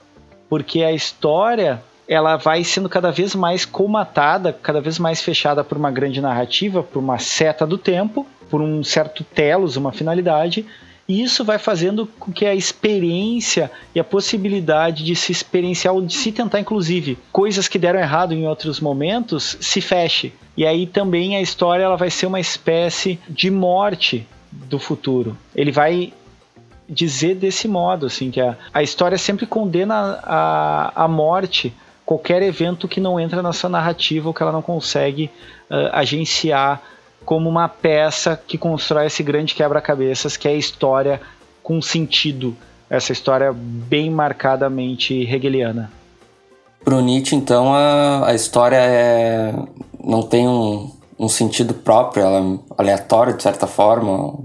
Porque a história ela vai sendo cada vez mais comatada, cada vez mais fechada por uma grande narrativa, por uma seta do tempo, por um certo telos, uma finalidade, e isso vai fazendo com que a experiência e a possibilidade de se experienciar, ou de se tentar, inclusive, coisas que deram errado em outros momentos, se feche. E aí também a história ela vai ser uma espécie de morte do futuro. Ele vai dizer desse modo, assim, que a, a história sempre condena a, a morte qualquer evento que não entra na sua narrativa ou que ela não consegue uh, agenciar como uma peça que constrói esse grande quebra-cabeças que é a história com sentido, essa história bem marcadamente hegeliana. Para o Nietzsche, então, a, a história é, não tem um, um sentido próprio, ela é aleatória de certa forma,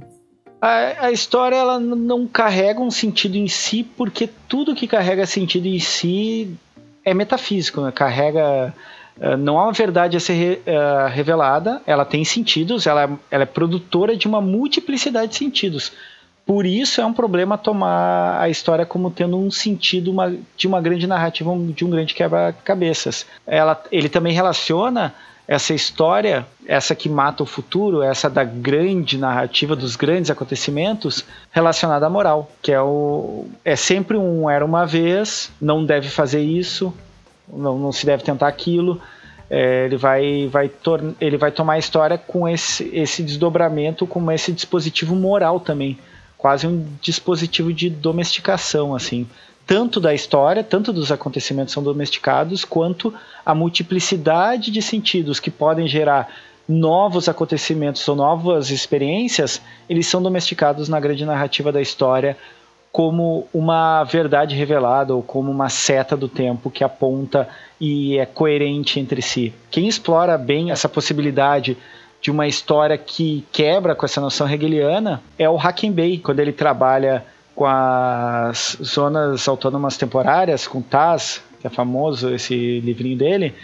A, a história ela não carrega um sentido em si, porque tudo que carrega sentido em si é metafísico, né? carrega eh, não há uma verdade a ser re, uh, revelada, ela tem sentidos, ela, ela é produtora de uma multiplicidade de sentidos. Por isso é um problema tomar a história como tendo um sentido uma, de uma grande narrativa, de um grande quebra-cabeças. Ele também relaciona essa história, essa que mata o futuro, essa da grande narrativa dos grandes acontecimentos, relacionada à moral, que é o é sempre um era uma vez, não deve fazer isso, não, não se deve tentar aquilo. É, ele vai, vai ele vai tomar a história com esse, esse desdobramento, com esse dispositivo moral também, quase um dispositivo de domesticação, assim, tanto da história, tanto dos acontecimentos são domesticados, quanto a multiplicidade de sentidos que podem gerar novos acontecimentos ou novas experiências, eles são domesticados na grande narrativa da história como uma verdade revelada ou como uma seta do tempo que aponta e é coerente entre si. Quem explora bem essa possibilidade de uma história que quebra com essa noção hegeliana é o Hackenbay, quando ele trabalha com as zonas autônomas temporárias, com TAS, que é famoso esse livrinho dele,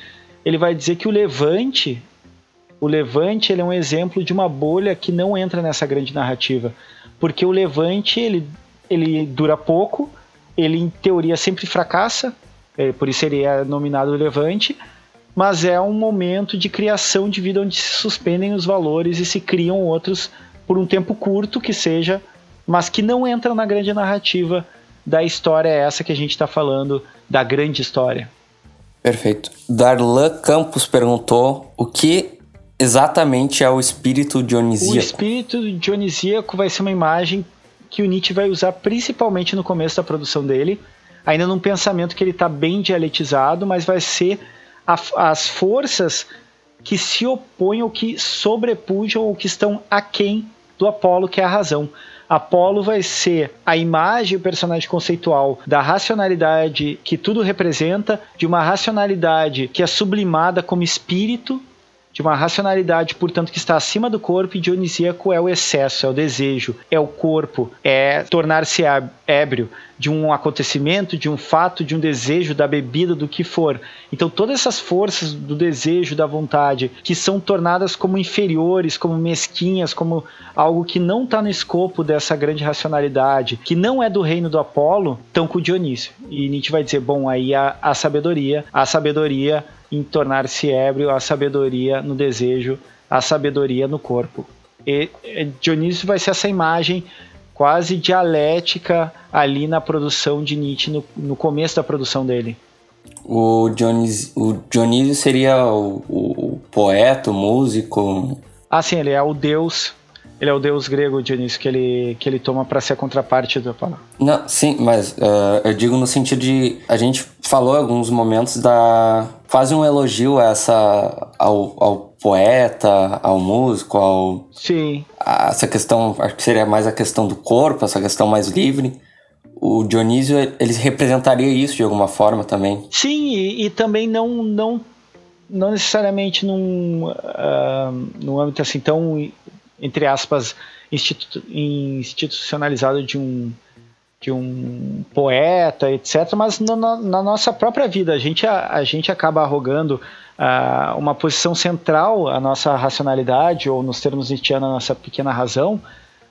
ele vai dizer que o Levante, o Levante ele é um exemplo de uma bolha que não entra nessa grande narrativa, porque o Levante ele ele dura pouco, ele em teoria sempre fracassa, é, por isso ele é nominado Levante, mas é um momento de criação de vida onde se suspendem os valores e se criam outros por um tempo curto que seja, mas que não entra na grande narrativa da história essa que a gente está falando, da grande história. Perfeito. Darlan Campos perguntou o que exatamente é o espírito dionisíaco. O espírito dionisíaco vai ser uma imagem que o Nietzsche vai usar principalmente no começo da produção dele, ainda num pensamento que ele está bem dialetizado, mas vai ser a, as forças que se opõem ou que sobrepujam ou que estão aquém do Apolo, que é a razão. Apolo vai ser a imagem, o personagem conceitual da racionalidade que tudo representa, de uma racionalidade que é sublimada como espírito, de uma racionalidade, portanto, que está acima do corpo, e dionisíaco é o excesso, é o desejo, é o corpo, é tornar-se ébrio de um acontecimento, de um fato, de um desejo, da bebida, do que for. Então, todas essas forças do desejo, da vontade, que são tornadas como inferiores, como mesquinhas, como algo que não está no escopo dessa grande racionalidade, que não é do reino do Apolo, estão com Dionísio. E Nietzsche vai dizer: bom, aí a, a sabedoria, a sabedoria em tornar-se ébrio, a sabedoria no desejo, a sabedoria no corpo. E Dionísio vai ser essa imagem quase dialética ali na produção de Nietzsche, no, no começo da produção dele. O Dionísio, o Dionísio seria o, o, poeta, o músico? Ah, sim, ele é o deus ele é o deus grego Dionísio que ele, que ele toma para ser a contraparte do Apolo. Não, sim, mas uh, eu digo no sentido de a gente falou em alguns momentos da quase um elogio a essa ao, ao poeta, ao músico, ao sim a, essa questão acho que seria mais a questão do corpo, essa questão mais livre. O Dionísio ele representaria isso de alguma forma também. Sim, e, e também não não não necessariamente num, uh, num âmbito assim tão entre aspas, institu institucionalizado de um, de um poeta, etc., mas no, na nossa própria vida. A gente, a, a gente acaba arrogando uh, uma posição central à nossa racionalidade, ou nos termos Nietzscheanos, a nossa pequena razão,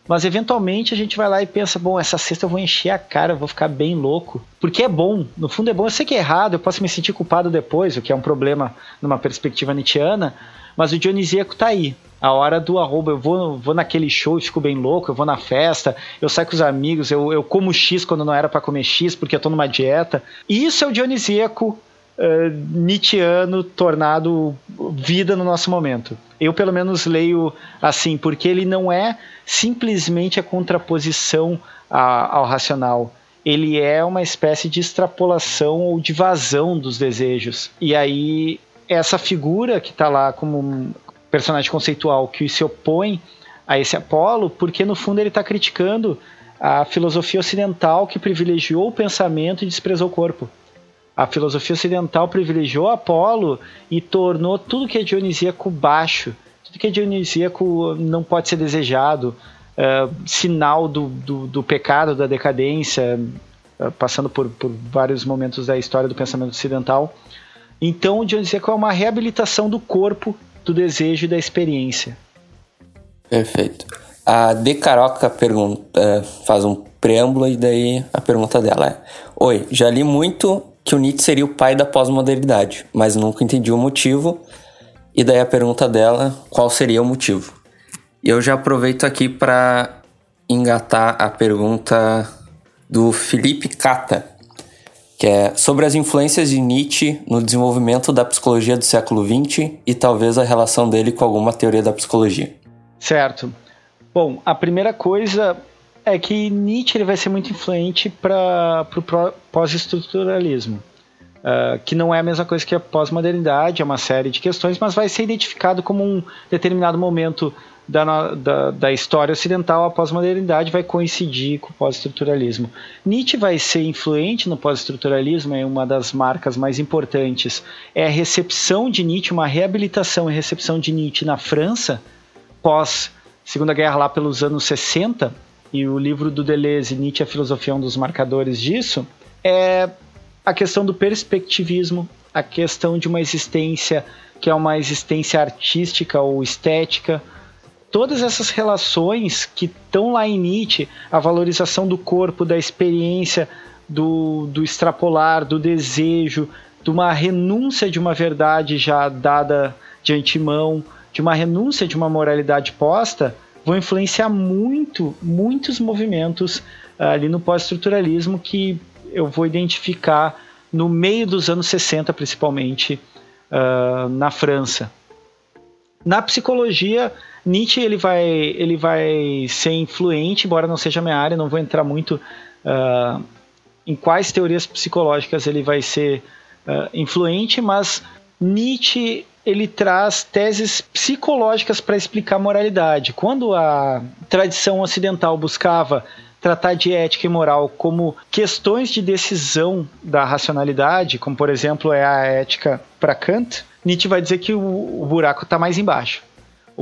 mas eventualmente a gente vai lá e pensa: bom, essa sexta eu vou encher a cara, eu vou ficar bem louco. Porque é bom, no fundo é bom. Eu sei que é errado, eu posso me sentir culpado depois, o que é um problema numa perspectiva nietzschiana, mas o dionisíaco está aí a hora do arroba. Eu vou, vou naquele show e fico bem louco, eu vou na festa, eu saio com os amigos, eu, eu como X quando não era para comer X porque eu tô numa dieta. Isso é o dionisíaco uh, Nietzscheano tornado vida no nosso momento. Eu, pelo menos, leio assim, porque ele não é simplesmente a contraposição a, ao racional ele é uma espécie de extrapolação ou de vazão dos desejos. E aí essa figura que está lá como personagem conceitual que se opõe a esse Apolo, porque no fundo ele está criticando a filosofia ocidental que privilegiou o pensamento e desprezou o corpo. A filosofia ocidental privilegiou Apolo e tornou tudo que é dionisíaco baixo, tudo que é dionisíaco não pode ser desejado. uh, sinal do, do, do, pecado, da decadência, uh, passando por, por, vários momentos da história do pensamento ocidental. Então, Dionisíaco é uma reabilitação do corpo, do desejo e da experiência. Perfeito. A De Caroca pergunta, é, faz um preâmbulo e daí a pergunta dela é: Oi, já li muito que o Nietzsche seria o pai da pós-modernidade, mas nunca entendi o motivo. E daí a pergunta dela: qual seria o motivo? E eu já aproveito aqui para engatar a pergunta do Felipe Cata, que é sobre as influências de Nietzsche no desenvolvimento da psicologia do século XX e talvez a relação dele com alguma teoria da psicologia. Certo. Bom, a primeira coisa é que Nietzsche ele vai ser muito influente para o pós-estruturalismo, uh, que não é a mesma coisa que a pós-modernidade, é uma série de questões, mas vai ser identificado como um determinado momento da, da, da história ocidental, a pós-modernidade vai coincidir com o pós-estruturalismo. Nietzsche vai ser influente no pós-estruturalismo, é uma das marcas mais importantes. É a recepção de Nietzsche, uma reabilitação e recepção de Nietzsche na França, pós Segunda Guerra lá pelos anos 60, e o livro do Deleuze, Nietzsche, a filosofia é um dos marcadores disso, é a questão do perspectivismo, a questão de uma existência que é uma existência artística ou estética, todas essas relações que estão lá em Nietzsche, a valorização do corpo, da experiência, do, do extrapolar, do desejo, de uma renúncia de uma verdade já dada de antemão, de uma renúncia de uma moralidade posta, vão influenciar muito, muitos movimentos uh, ali no pós-estruturalismo que eu vou identificar no meio dos anos 60, principalmente uh, na França. Na psicologia, Nietzsche ele vai, ele vai ser influente, embora não seja minha área, não vou entrar muito uh, em quais teorias psicológicas ele vai ser influente, mas Nietzsche ele traz teses psicológicas para explicar moralidade. Quando a tradição ocidental buscava tratar de ética e moral como questões de decisão da racionalidade, como por exemplo é a ética para Kant, Nietzsche vai dizer que o, o buraco está mais embaixo.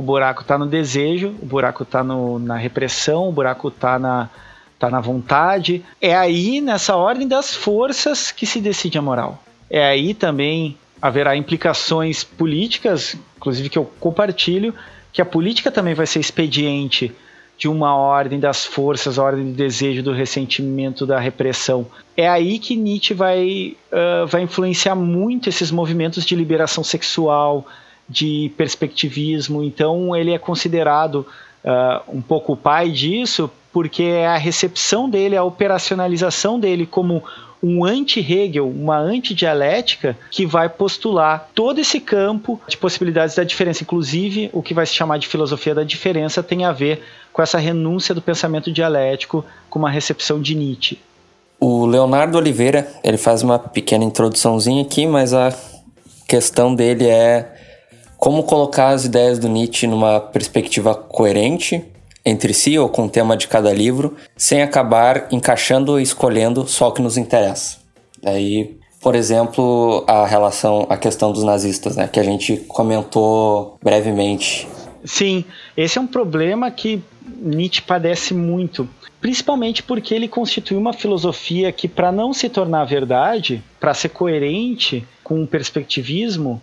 O buraco está no desejo, o buraco está na repressão, o buraco está na, tá na vontade. É aí, nessa ordem das forças, que se decide a moral. É aí também haverá implicações políticas, inclusive que eu compartilho, que a política também vai ser expediente de uma ordem das forças, a ordem do desejo, do ressentimento, da repressão. É aí que Nietzsche vai, uh, vai influenciar muito esses movimentos de liberação sexual, de perspectivismo. Então, ele é considerado uh, um pouco o pai disso, porque é a recepção dele, a operacionalização dele como um anti-Hegel, uma anti-dialética que vai postular todo esse campo de possibilidades da diferença. Inclusive, o que vai se chamar de filosofia da diferença tem a ver com essa renúncia do pensamento dialético com uma recepção de Nietzsche. O Leonardo Oliveira, ele faz uma pequena introduçãozinha aqui, mas a questão dele é como colocar as ideias do Nietzsche numa perspectiva coerente entre si ou com o tema de cada livro, sem acabar encaixando ou escolhendo só o que nos interessa. Aí, por exemplo, a relação, a questão dos nazistas, né, que a gente comentou brevemente. Sim, esse é um problema que Nietzsche padece muito, principalmente porque ele constitui uma filosofia que, para não se tornar verdade, para ser coerente com o perspectivismo,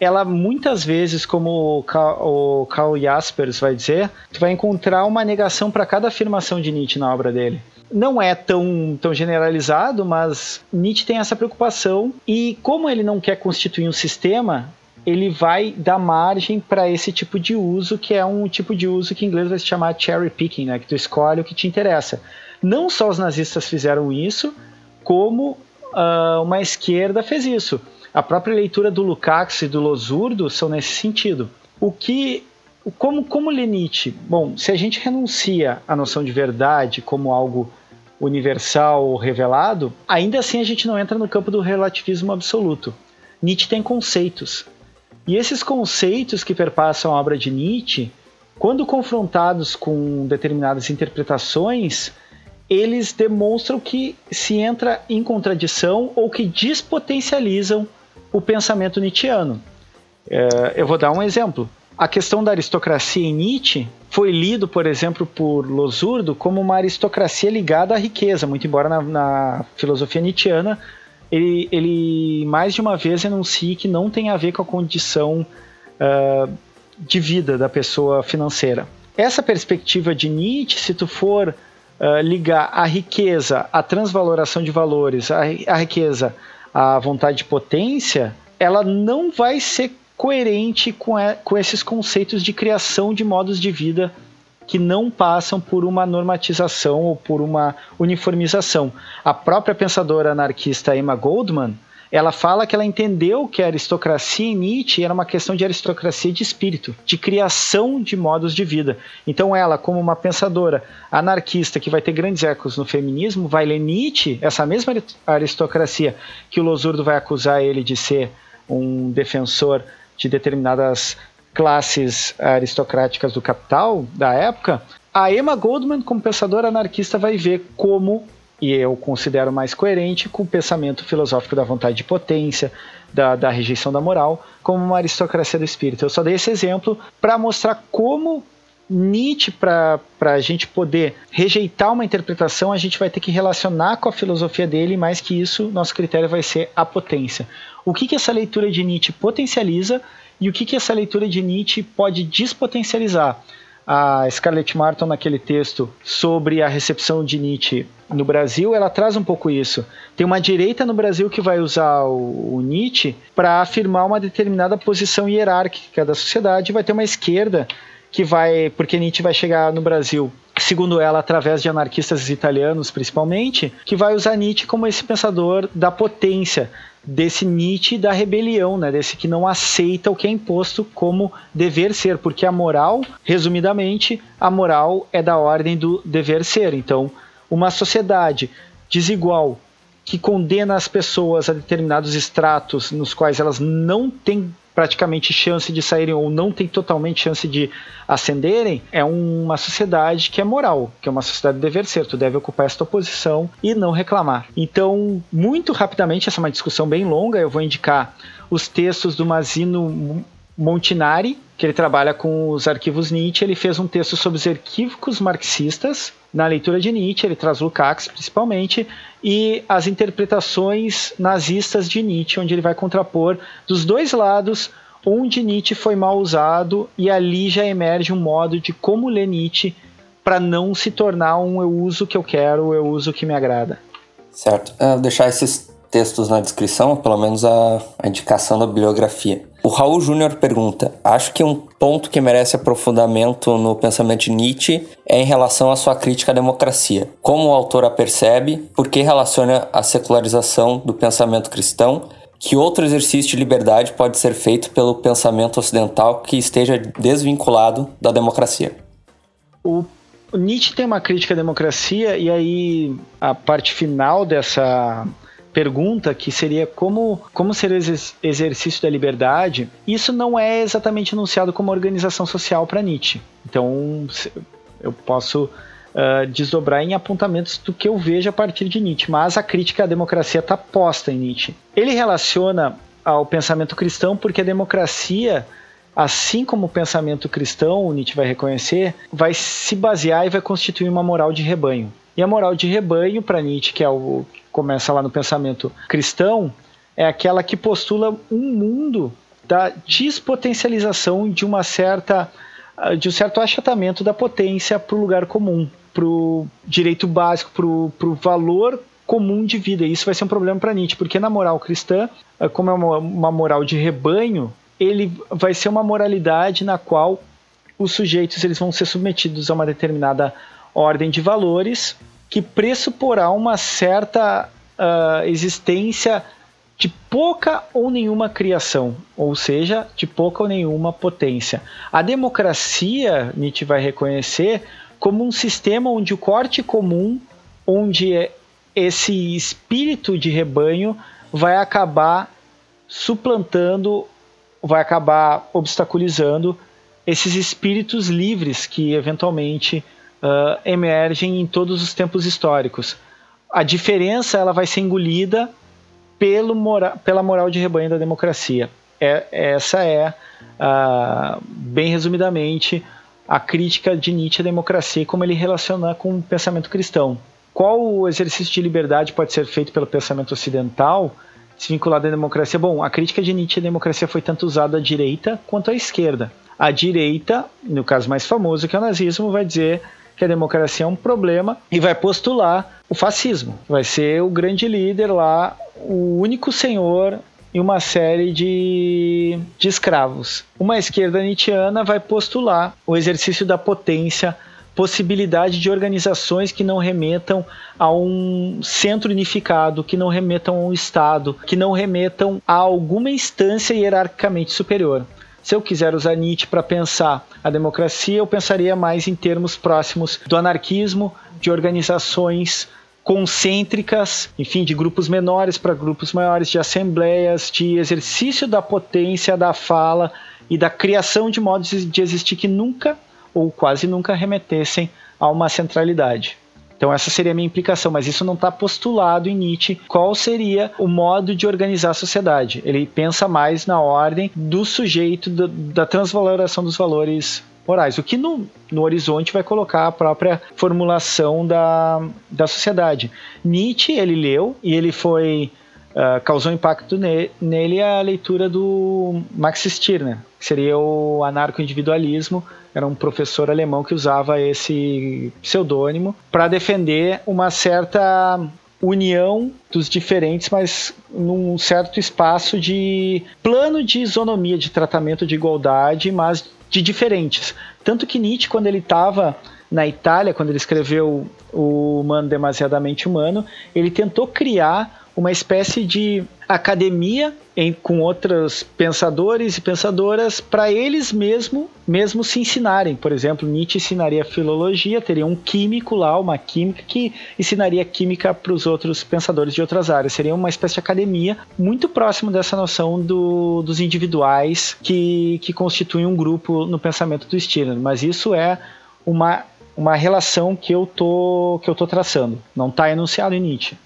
ela muitas vezes, como o Karl Jaspers vai dizer, tu vai encontrar uma negação para cada afirmação de Nietzsche na obra dele. Não é tão, tão generalizado, mas Nietzsche tem essa preocupação e como ele não quer constituir um sistema, ele vai dar margem para esse tipo de uso, que é um tipo de uso que em inglês vai se chamar cherry picking, né? que tu escolhe o que te interessa. Não só os nazistas fizeram isso, como uh, uma esquerda fez isso. A própria leitura do Lukács e do Losurdo são nesse sentido. O que como como Nietzsche? Bom, se a gente renuncia à noção de verdade como algo universal ou revelado, ainda assim a gente não entra no campo do relativismo absoluto. Nietzsche tem conceitos. E esses conceitos que perpassam a obra de Nietzsche, quando confrontados com determinadas interpretações, eles demonstram que se entra em contradição ou que despotencializam o pensamento nietzschiano. É, eu vou dar um exemplo. A questão da aristocracia em Nietzsche foi lido, por exemplo, por Losurdo como uma aristocracia ligada à riqueza, muito embora na, na filosofia nietzschiana ele, ele, mais de uma vez enuncia que não tem a ver com a condição uh, de vida da pessoa financeira. Essa perspectiva de Nietzsche, se tu for uh, ligar a riqueza à transvaloração de valores, a, a riqueza à vontade de potência, ela não vai ser coerente com, a, com esses conceitos de criação de modos de vida que não passam por uma normatização ou por uma uniformização. A própria pensadora anarquista Emma Goldman, ela fala que ela entendeu que a aristocracia em Nietzsche era uma questão de aristocracia de espírito, de criação de modos de vida. Então ela, como uma pensadora anarquista que vai ter grandes ecos no feminismo, vai ler Nietzsche, essa mesma aristocracia que o Losurdo vai acusar ele de ser um defensor de determinadas classes aristocráticas do capital da época, a Emma Goldman, como pensadora anarquista, vai ver como, e eu considero mais coerente, com o pensamento filosófico da vontade de potência, da, da rejeição da moral, como uma aristocracia do espírito. Eu só dei esse exemplo para mostrar como Nietzsche, para a gente poder rejeitar uma interpretação, a gente vai ter que relacionar com a filosofia dele, mais que isso, nosso critério vai ser a potência. O que, que essa leitura de Nietzsche potencializa e o que, que essa leitura de Nietzsche pode despotencializar. A Scarlett Martin, naquele texto sobre a recepção de Nietzsche no Brasil, ela traz um pouco isso. Tem uma direita no Brasil que vai usar o, o Nietzsche para afirmar uma determinada posição hierárquica da sociedade, vai ter uma esquerda que vai, porque Nietzsche vai chegar no Brasil, segundo ela, através de anarquistas italianos principalmente, que vai usar Nietzsche como esse pensador da potência, desse Nietzsche da rebelião, né? Desse que não aceita o que é imposto como dever ser, porque a moral, resumidamente, a moral é da ordem do dever ser. Então, uma sociedade desigual que condena as pessoas a determinados estratos nos quais elas não têm praticamente chance de saírem ou não tem totalmente chance de ascenderem, é uma sociedade que é moral, que é uma sociedade de dever ser. Tu deve ocupar esta posição e não reclamar. Então, muito rapidamente, essa é uma discussão bem longa, eu vou indicar os textos do Mazino Montinari, que ele trabalha com os arquivos Nietzsche. Ele fez um texto sobre os equívocos marxistas na leitura de Nietzsche, ele traz Lukács principalmente, e as interpretações nazistas de Nietzsche, onde ele vai contrapor dos dois lados onde Nietzsche foi mal usado, e ali já emerge um modo de como ler Nietzsche para não se tornar um eu uso que eu quero, eu uso que me agrada. Certo. É, deixar esses textos na descrição, pelo menos a, a indicação da bibliografia. O Raul Júnior pergunta: Acho que um ponto que merece aprofundamento no pensamento de Nietzsche é em relação à sua crítica à democracia. Como o autor a percebe, por que relaciona a secularização do pensamento cristão que outro exercício de liberdade pode ser feito pelo pensamento ocidental que esteja desvinculado da democracia? O Nietzsche tem uma crítica à democracia, e aí a parte final dessa pergunta que seria como, como ser o exercício da liberdade, isso não é exatamente enunciado como organização social para Nietzsche. Então eu posso uh, desdobrar em apontamentos do que eu vejo a partir de Nietzsche, mas a crítica à democracia está posta em Nietzsche. Ele relaciona ao pensamento cristão porque a democracia assim como o pensamento cristão, o Nietzsche vai reconhecer, vai se basear e vai constituir uma moral de rebanho. E a moral de rebanho, para Nietzsche, que é o começa lá no pensamento cristão, é aquela que postula um mundo da despotencialização de uma certa de um certo achatamento da potência para o lugar comum, para o direito básico, para o valor comum de vida. E isso vai ser um problema para Nietzsche, porque na moral cristã, como é uma, uma moral de rebanho, ele vai ser uma moralidade na qual os sujeitos eles vão ser submetidos a uma determinada ordem de valores que pressuporá uma certa uh, existência de pouca ou nenhuma criação, ou seja, de pouca ou nenhuma potência. A democracia, Nietzsche vai reconhecer como um sistema onde o corte comum, onde esse espírito de rebanho vai acabar suplantando, vai acabar obstaculizando esses espíritos livres que eventualmente uh, emergem em todos os tempos históricos. A diferença ela vai ser engolida pelo mora pela moral de rebanho da democracia. É, essa é, uh, bem resumidamente, a crítica de Nietzsche à democracia e como ele relaciona com o pensamento cristão. Qual o exercício de liberdade pode ser feito pelo pensamento ocidental se vinculado à democracia? Bom, a crítica de Nietzsche à democracia foi tanto usada à direita quanto à esquerda. A direita, no caso mais famoso que é o nazismo, vai dizer que a democracia é um problema e vai postular o fascismo. Vai ser o grande líder lá, o único senhor e uma série de, de escravos. Uma esquerda nietzschiana vai postular o exercício da potência, possibilidade de organizações que não remetam a um centro unificado, que não remetam a um Estado, que não remetam a alguma instância hierarquicamente superior. Se eu quiser usar Nietzsche para pensar a democracia, eu pensaria mais em termos próximos do anarquismo, de organizações concêntricas, enfim, de grupos menores para grupos maiores, de assembleias, de exercício da potência da fala e da criação de modos de existir que nunca ou quase nunca remetessem a uma centralidade. Então essa seria a minha implicação, mas isso não está postulado em Nietzsche qual seria o modo de organizar a sociedade. Ele pensa mais na ordem do sujeito, do, da transvaloração dos valores morais, o que no, no horizonte vai colocar a própria formulação da, da sociedade. Nietzsche, ele leu e ele foi Uh, causou impacto ne nele a leitura do Max Stirner, que seria o anarco-individualismo. Era um professor alemão que usava esse pseudônimo para defender uma certa união dos diferentes, mas num certo espaço de plano de isonomia, de tratamento de igualdade, mas de diferentes. Tanto que Nietzsche, quando ele estava na Itália, quando ele escreveu o Humano Demasiadamente Humano, ele tentou criar uma espécie de academia em, com outros pensadores e pensadoras para eles mesmo, mesmo se ensinarem. Por exemplo, Nietzsche ensinaria filologia, teria um químico lá, uma química que ensinaria química para os outros pensadores de outras áreas. Seria uma espécie de academia muito próximo dessa noção do, dos individuais que, que constituem um grupo no pensamento do Stirner. Mas isso é uma, uma relação que eu tô que eu traçando. Não está enunciado em Nietzsche.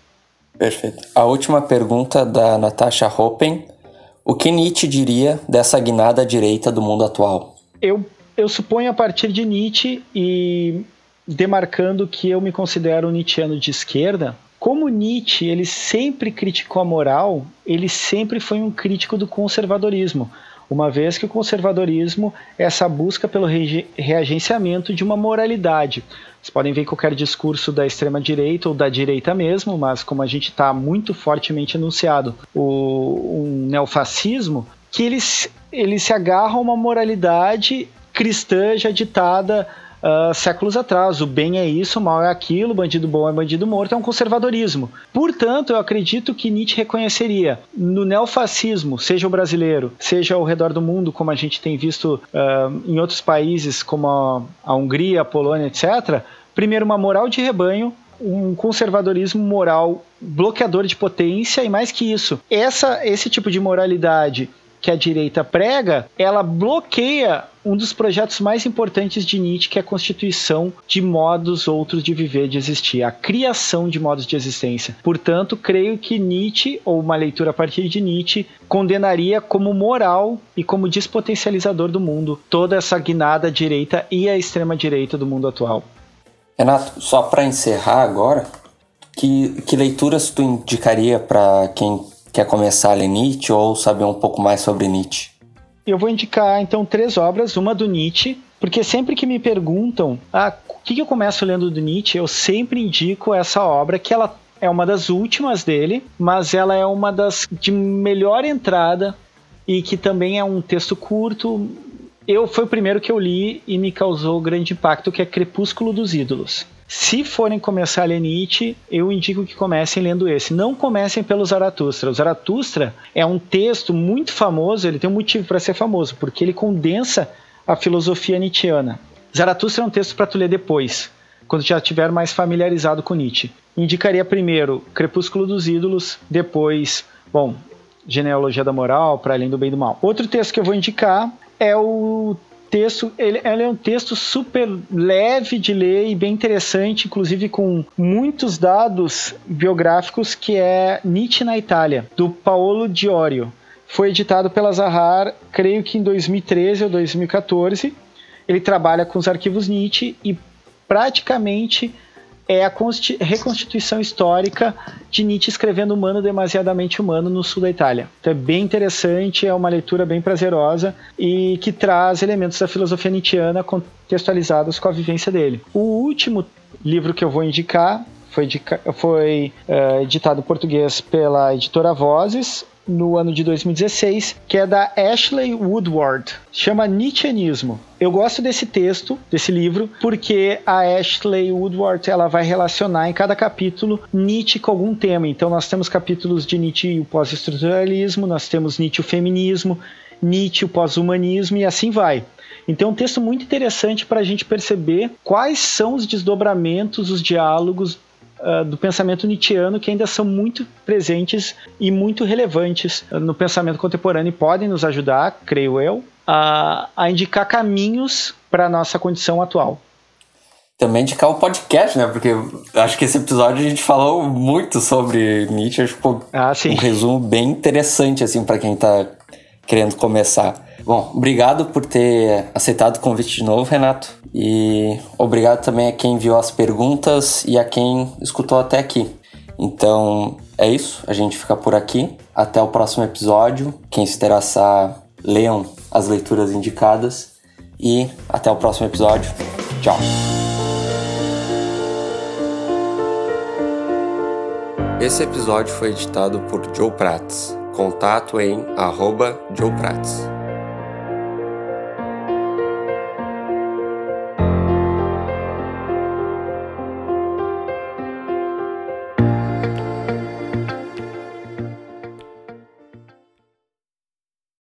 Perfeito. A última pergunta da Natasha Hoppen. O que Nietzsche diria dessa guinada direita do mundo atual? Eu, eu suponho a partir de Nietzsche e demarcando que eu me considero um Nietzscheano de esquerda, como Nietzsche ele sempre criticou a moral, ele sempre foi um crítico do conservadorismo uma vez que o conservadorismo é essa busca pelo reagenciamento de uma moralidade. Vocês podem ver qualquer discurso da extrema-direita ou da direita mesmo, mas como a gente está muito fortemente anunciado o um neofascismo, que eles, eles se agarram a uma moralidade cristã já ditada uh, séculos atrás. O bem é isso, o mal é aquilo, bandido bom é bandido morto, é um conservadorismo. Portanto, eu acredito que Nietzsche reconheceria no neofascismo, seja o brasileiro, seja ao redor do mundo, como a gente tem visto uh, em outros países, como a, a Hungria, a Polônia, etc., primeiro uma moral de rebanho, um conservadorismo moral bloqueador de potência e mais que isso, essa, esse tipo de moralidade que a direita prega, ela bloqueia um dos projetos mais importantes de Nietzsche, que é a constituição de modos outros de viver, de existir, a criação de modos de existência. Portanto, creio que Nietzsche, ou uma leitura a partir de Nietzsche, condenaria como moral e como despotencializador do mundo toda essa guinada direita e a extrema direita do mundo atual. Renato, só para encerrar agora, que, que leituras tu indicaria para quem quer começar a ler Nietzsche ou saber um pouco mais sobre Nietzsche? Eu vou indicar então três obras, uma do Nietzsche, porque sempre que me perguntam ah, o que eu começo lendo do Nietzsche, eu sempre indico essa obra que ela é uma das últimas dele, mas ela é uma das de melhor entrada e que também é um texto curto. Eu foi o primeiro que eu li e me causou grande impacto, que é Crepúsculo dos Ídolos. Se forem começar a ler Nietzsche, eu indico que comecem lendo esse. Não comecem pelo Zaratustra. O Zaratustra é um texto muito famoso, ele tem um motivo para ser famoso, porque ele condensa a filosofia nietzschiana. Zaratustra é um texto para tu ler depois, quando já estiver mais familiarizado com Nietzsche. Indicaria primeiro Crepúsculo dos Ídolos, depois, bom, Genealogia da Moral, para além do bem e do mal. Outro texto que eu vou indicar é o texto, ele, ele, é um texto super leve de ler e bem interessante, inclusive com muitos dados biográficos, que é Nietzsche na Itália, do Paolo Diorio. Foi editado pela Zahar, creio que em 2013 ou 2014, ele trabalha com os arquivos Nietzsche e praticamente é a reconstituição histórica de Nietzsche escrevendo Humano Demasiadamente Humano no sul da Itália. Então é bem interessante, é uma leitura bem prazerosa e que traz elementos da filosofia nietzschiana contextualizados com a vivência dele. O último livro que eu vou indicar foi, foi uh, editado em português pela editora Vozes, no ano de 2016, que é da Ashley Woodward. Chama Nietzscheanismo. Eu gosto desse texto, desse livro, porque a Ashley Woodward ela vai relacionar em cada capítulo Nietzsche com algum tema. Então nós temos capítulos de Nietzsche e o pós-estruturalismo, nós temos Nietzsche o feminismo, Nietzsche, o pós-humanismo e assim vai. Então é um texto muito interessante para a gente perceber quais são os desdobramentos, os diálogos uh, do pensamento nietzschiano que ainda são muito presentes e muito relevantes no pensamento contemporâneo e podem nos ajudar, creio eu, a, a indicar caminhos para a nossa condição atual. Também indicar o podcast, né? Porque acho que esse episódio a gente falou muito sobre Nietzsche, acho que ah, um resumo bem interessante assim para quem está querendo começar. Bom, obrigado por ter aceitado o convite de novo, Renato. E obrigado também a quem enviou as perguntas e a quem escutou até aqui. Então é isso, a gente fica por aqui. Até o próximo episódio. Quem se interessar, leiam as leituras indicadas. E até o próximo episódio. Tchau. Esse episódio foi editado por Joe Prats. Contato em arroba Joe Prats.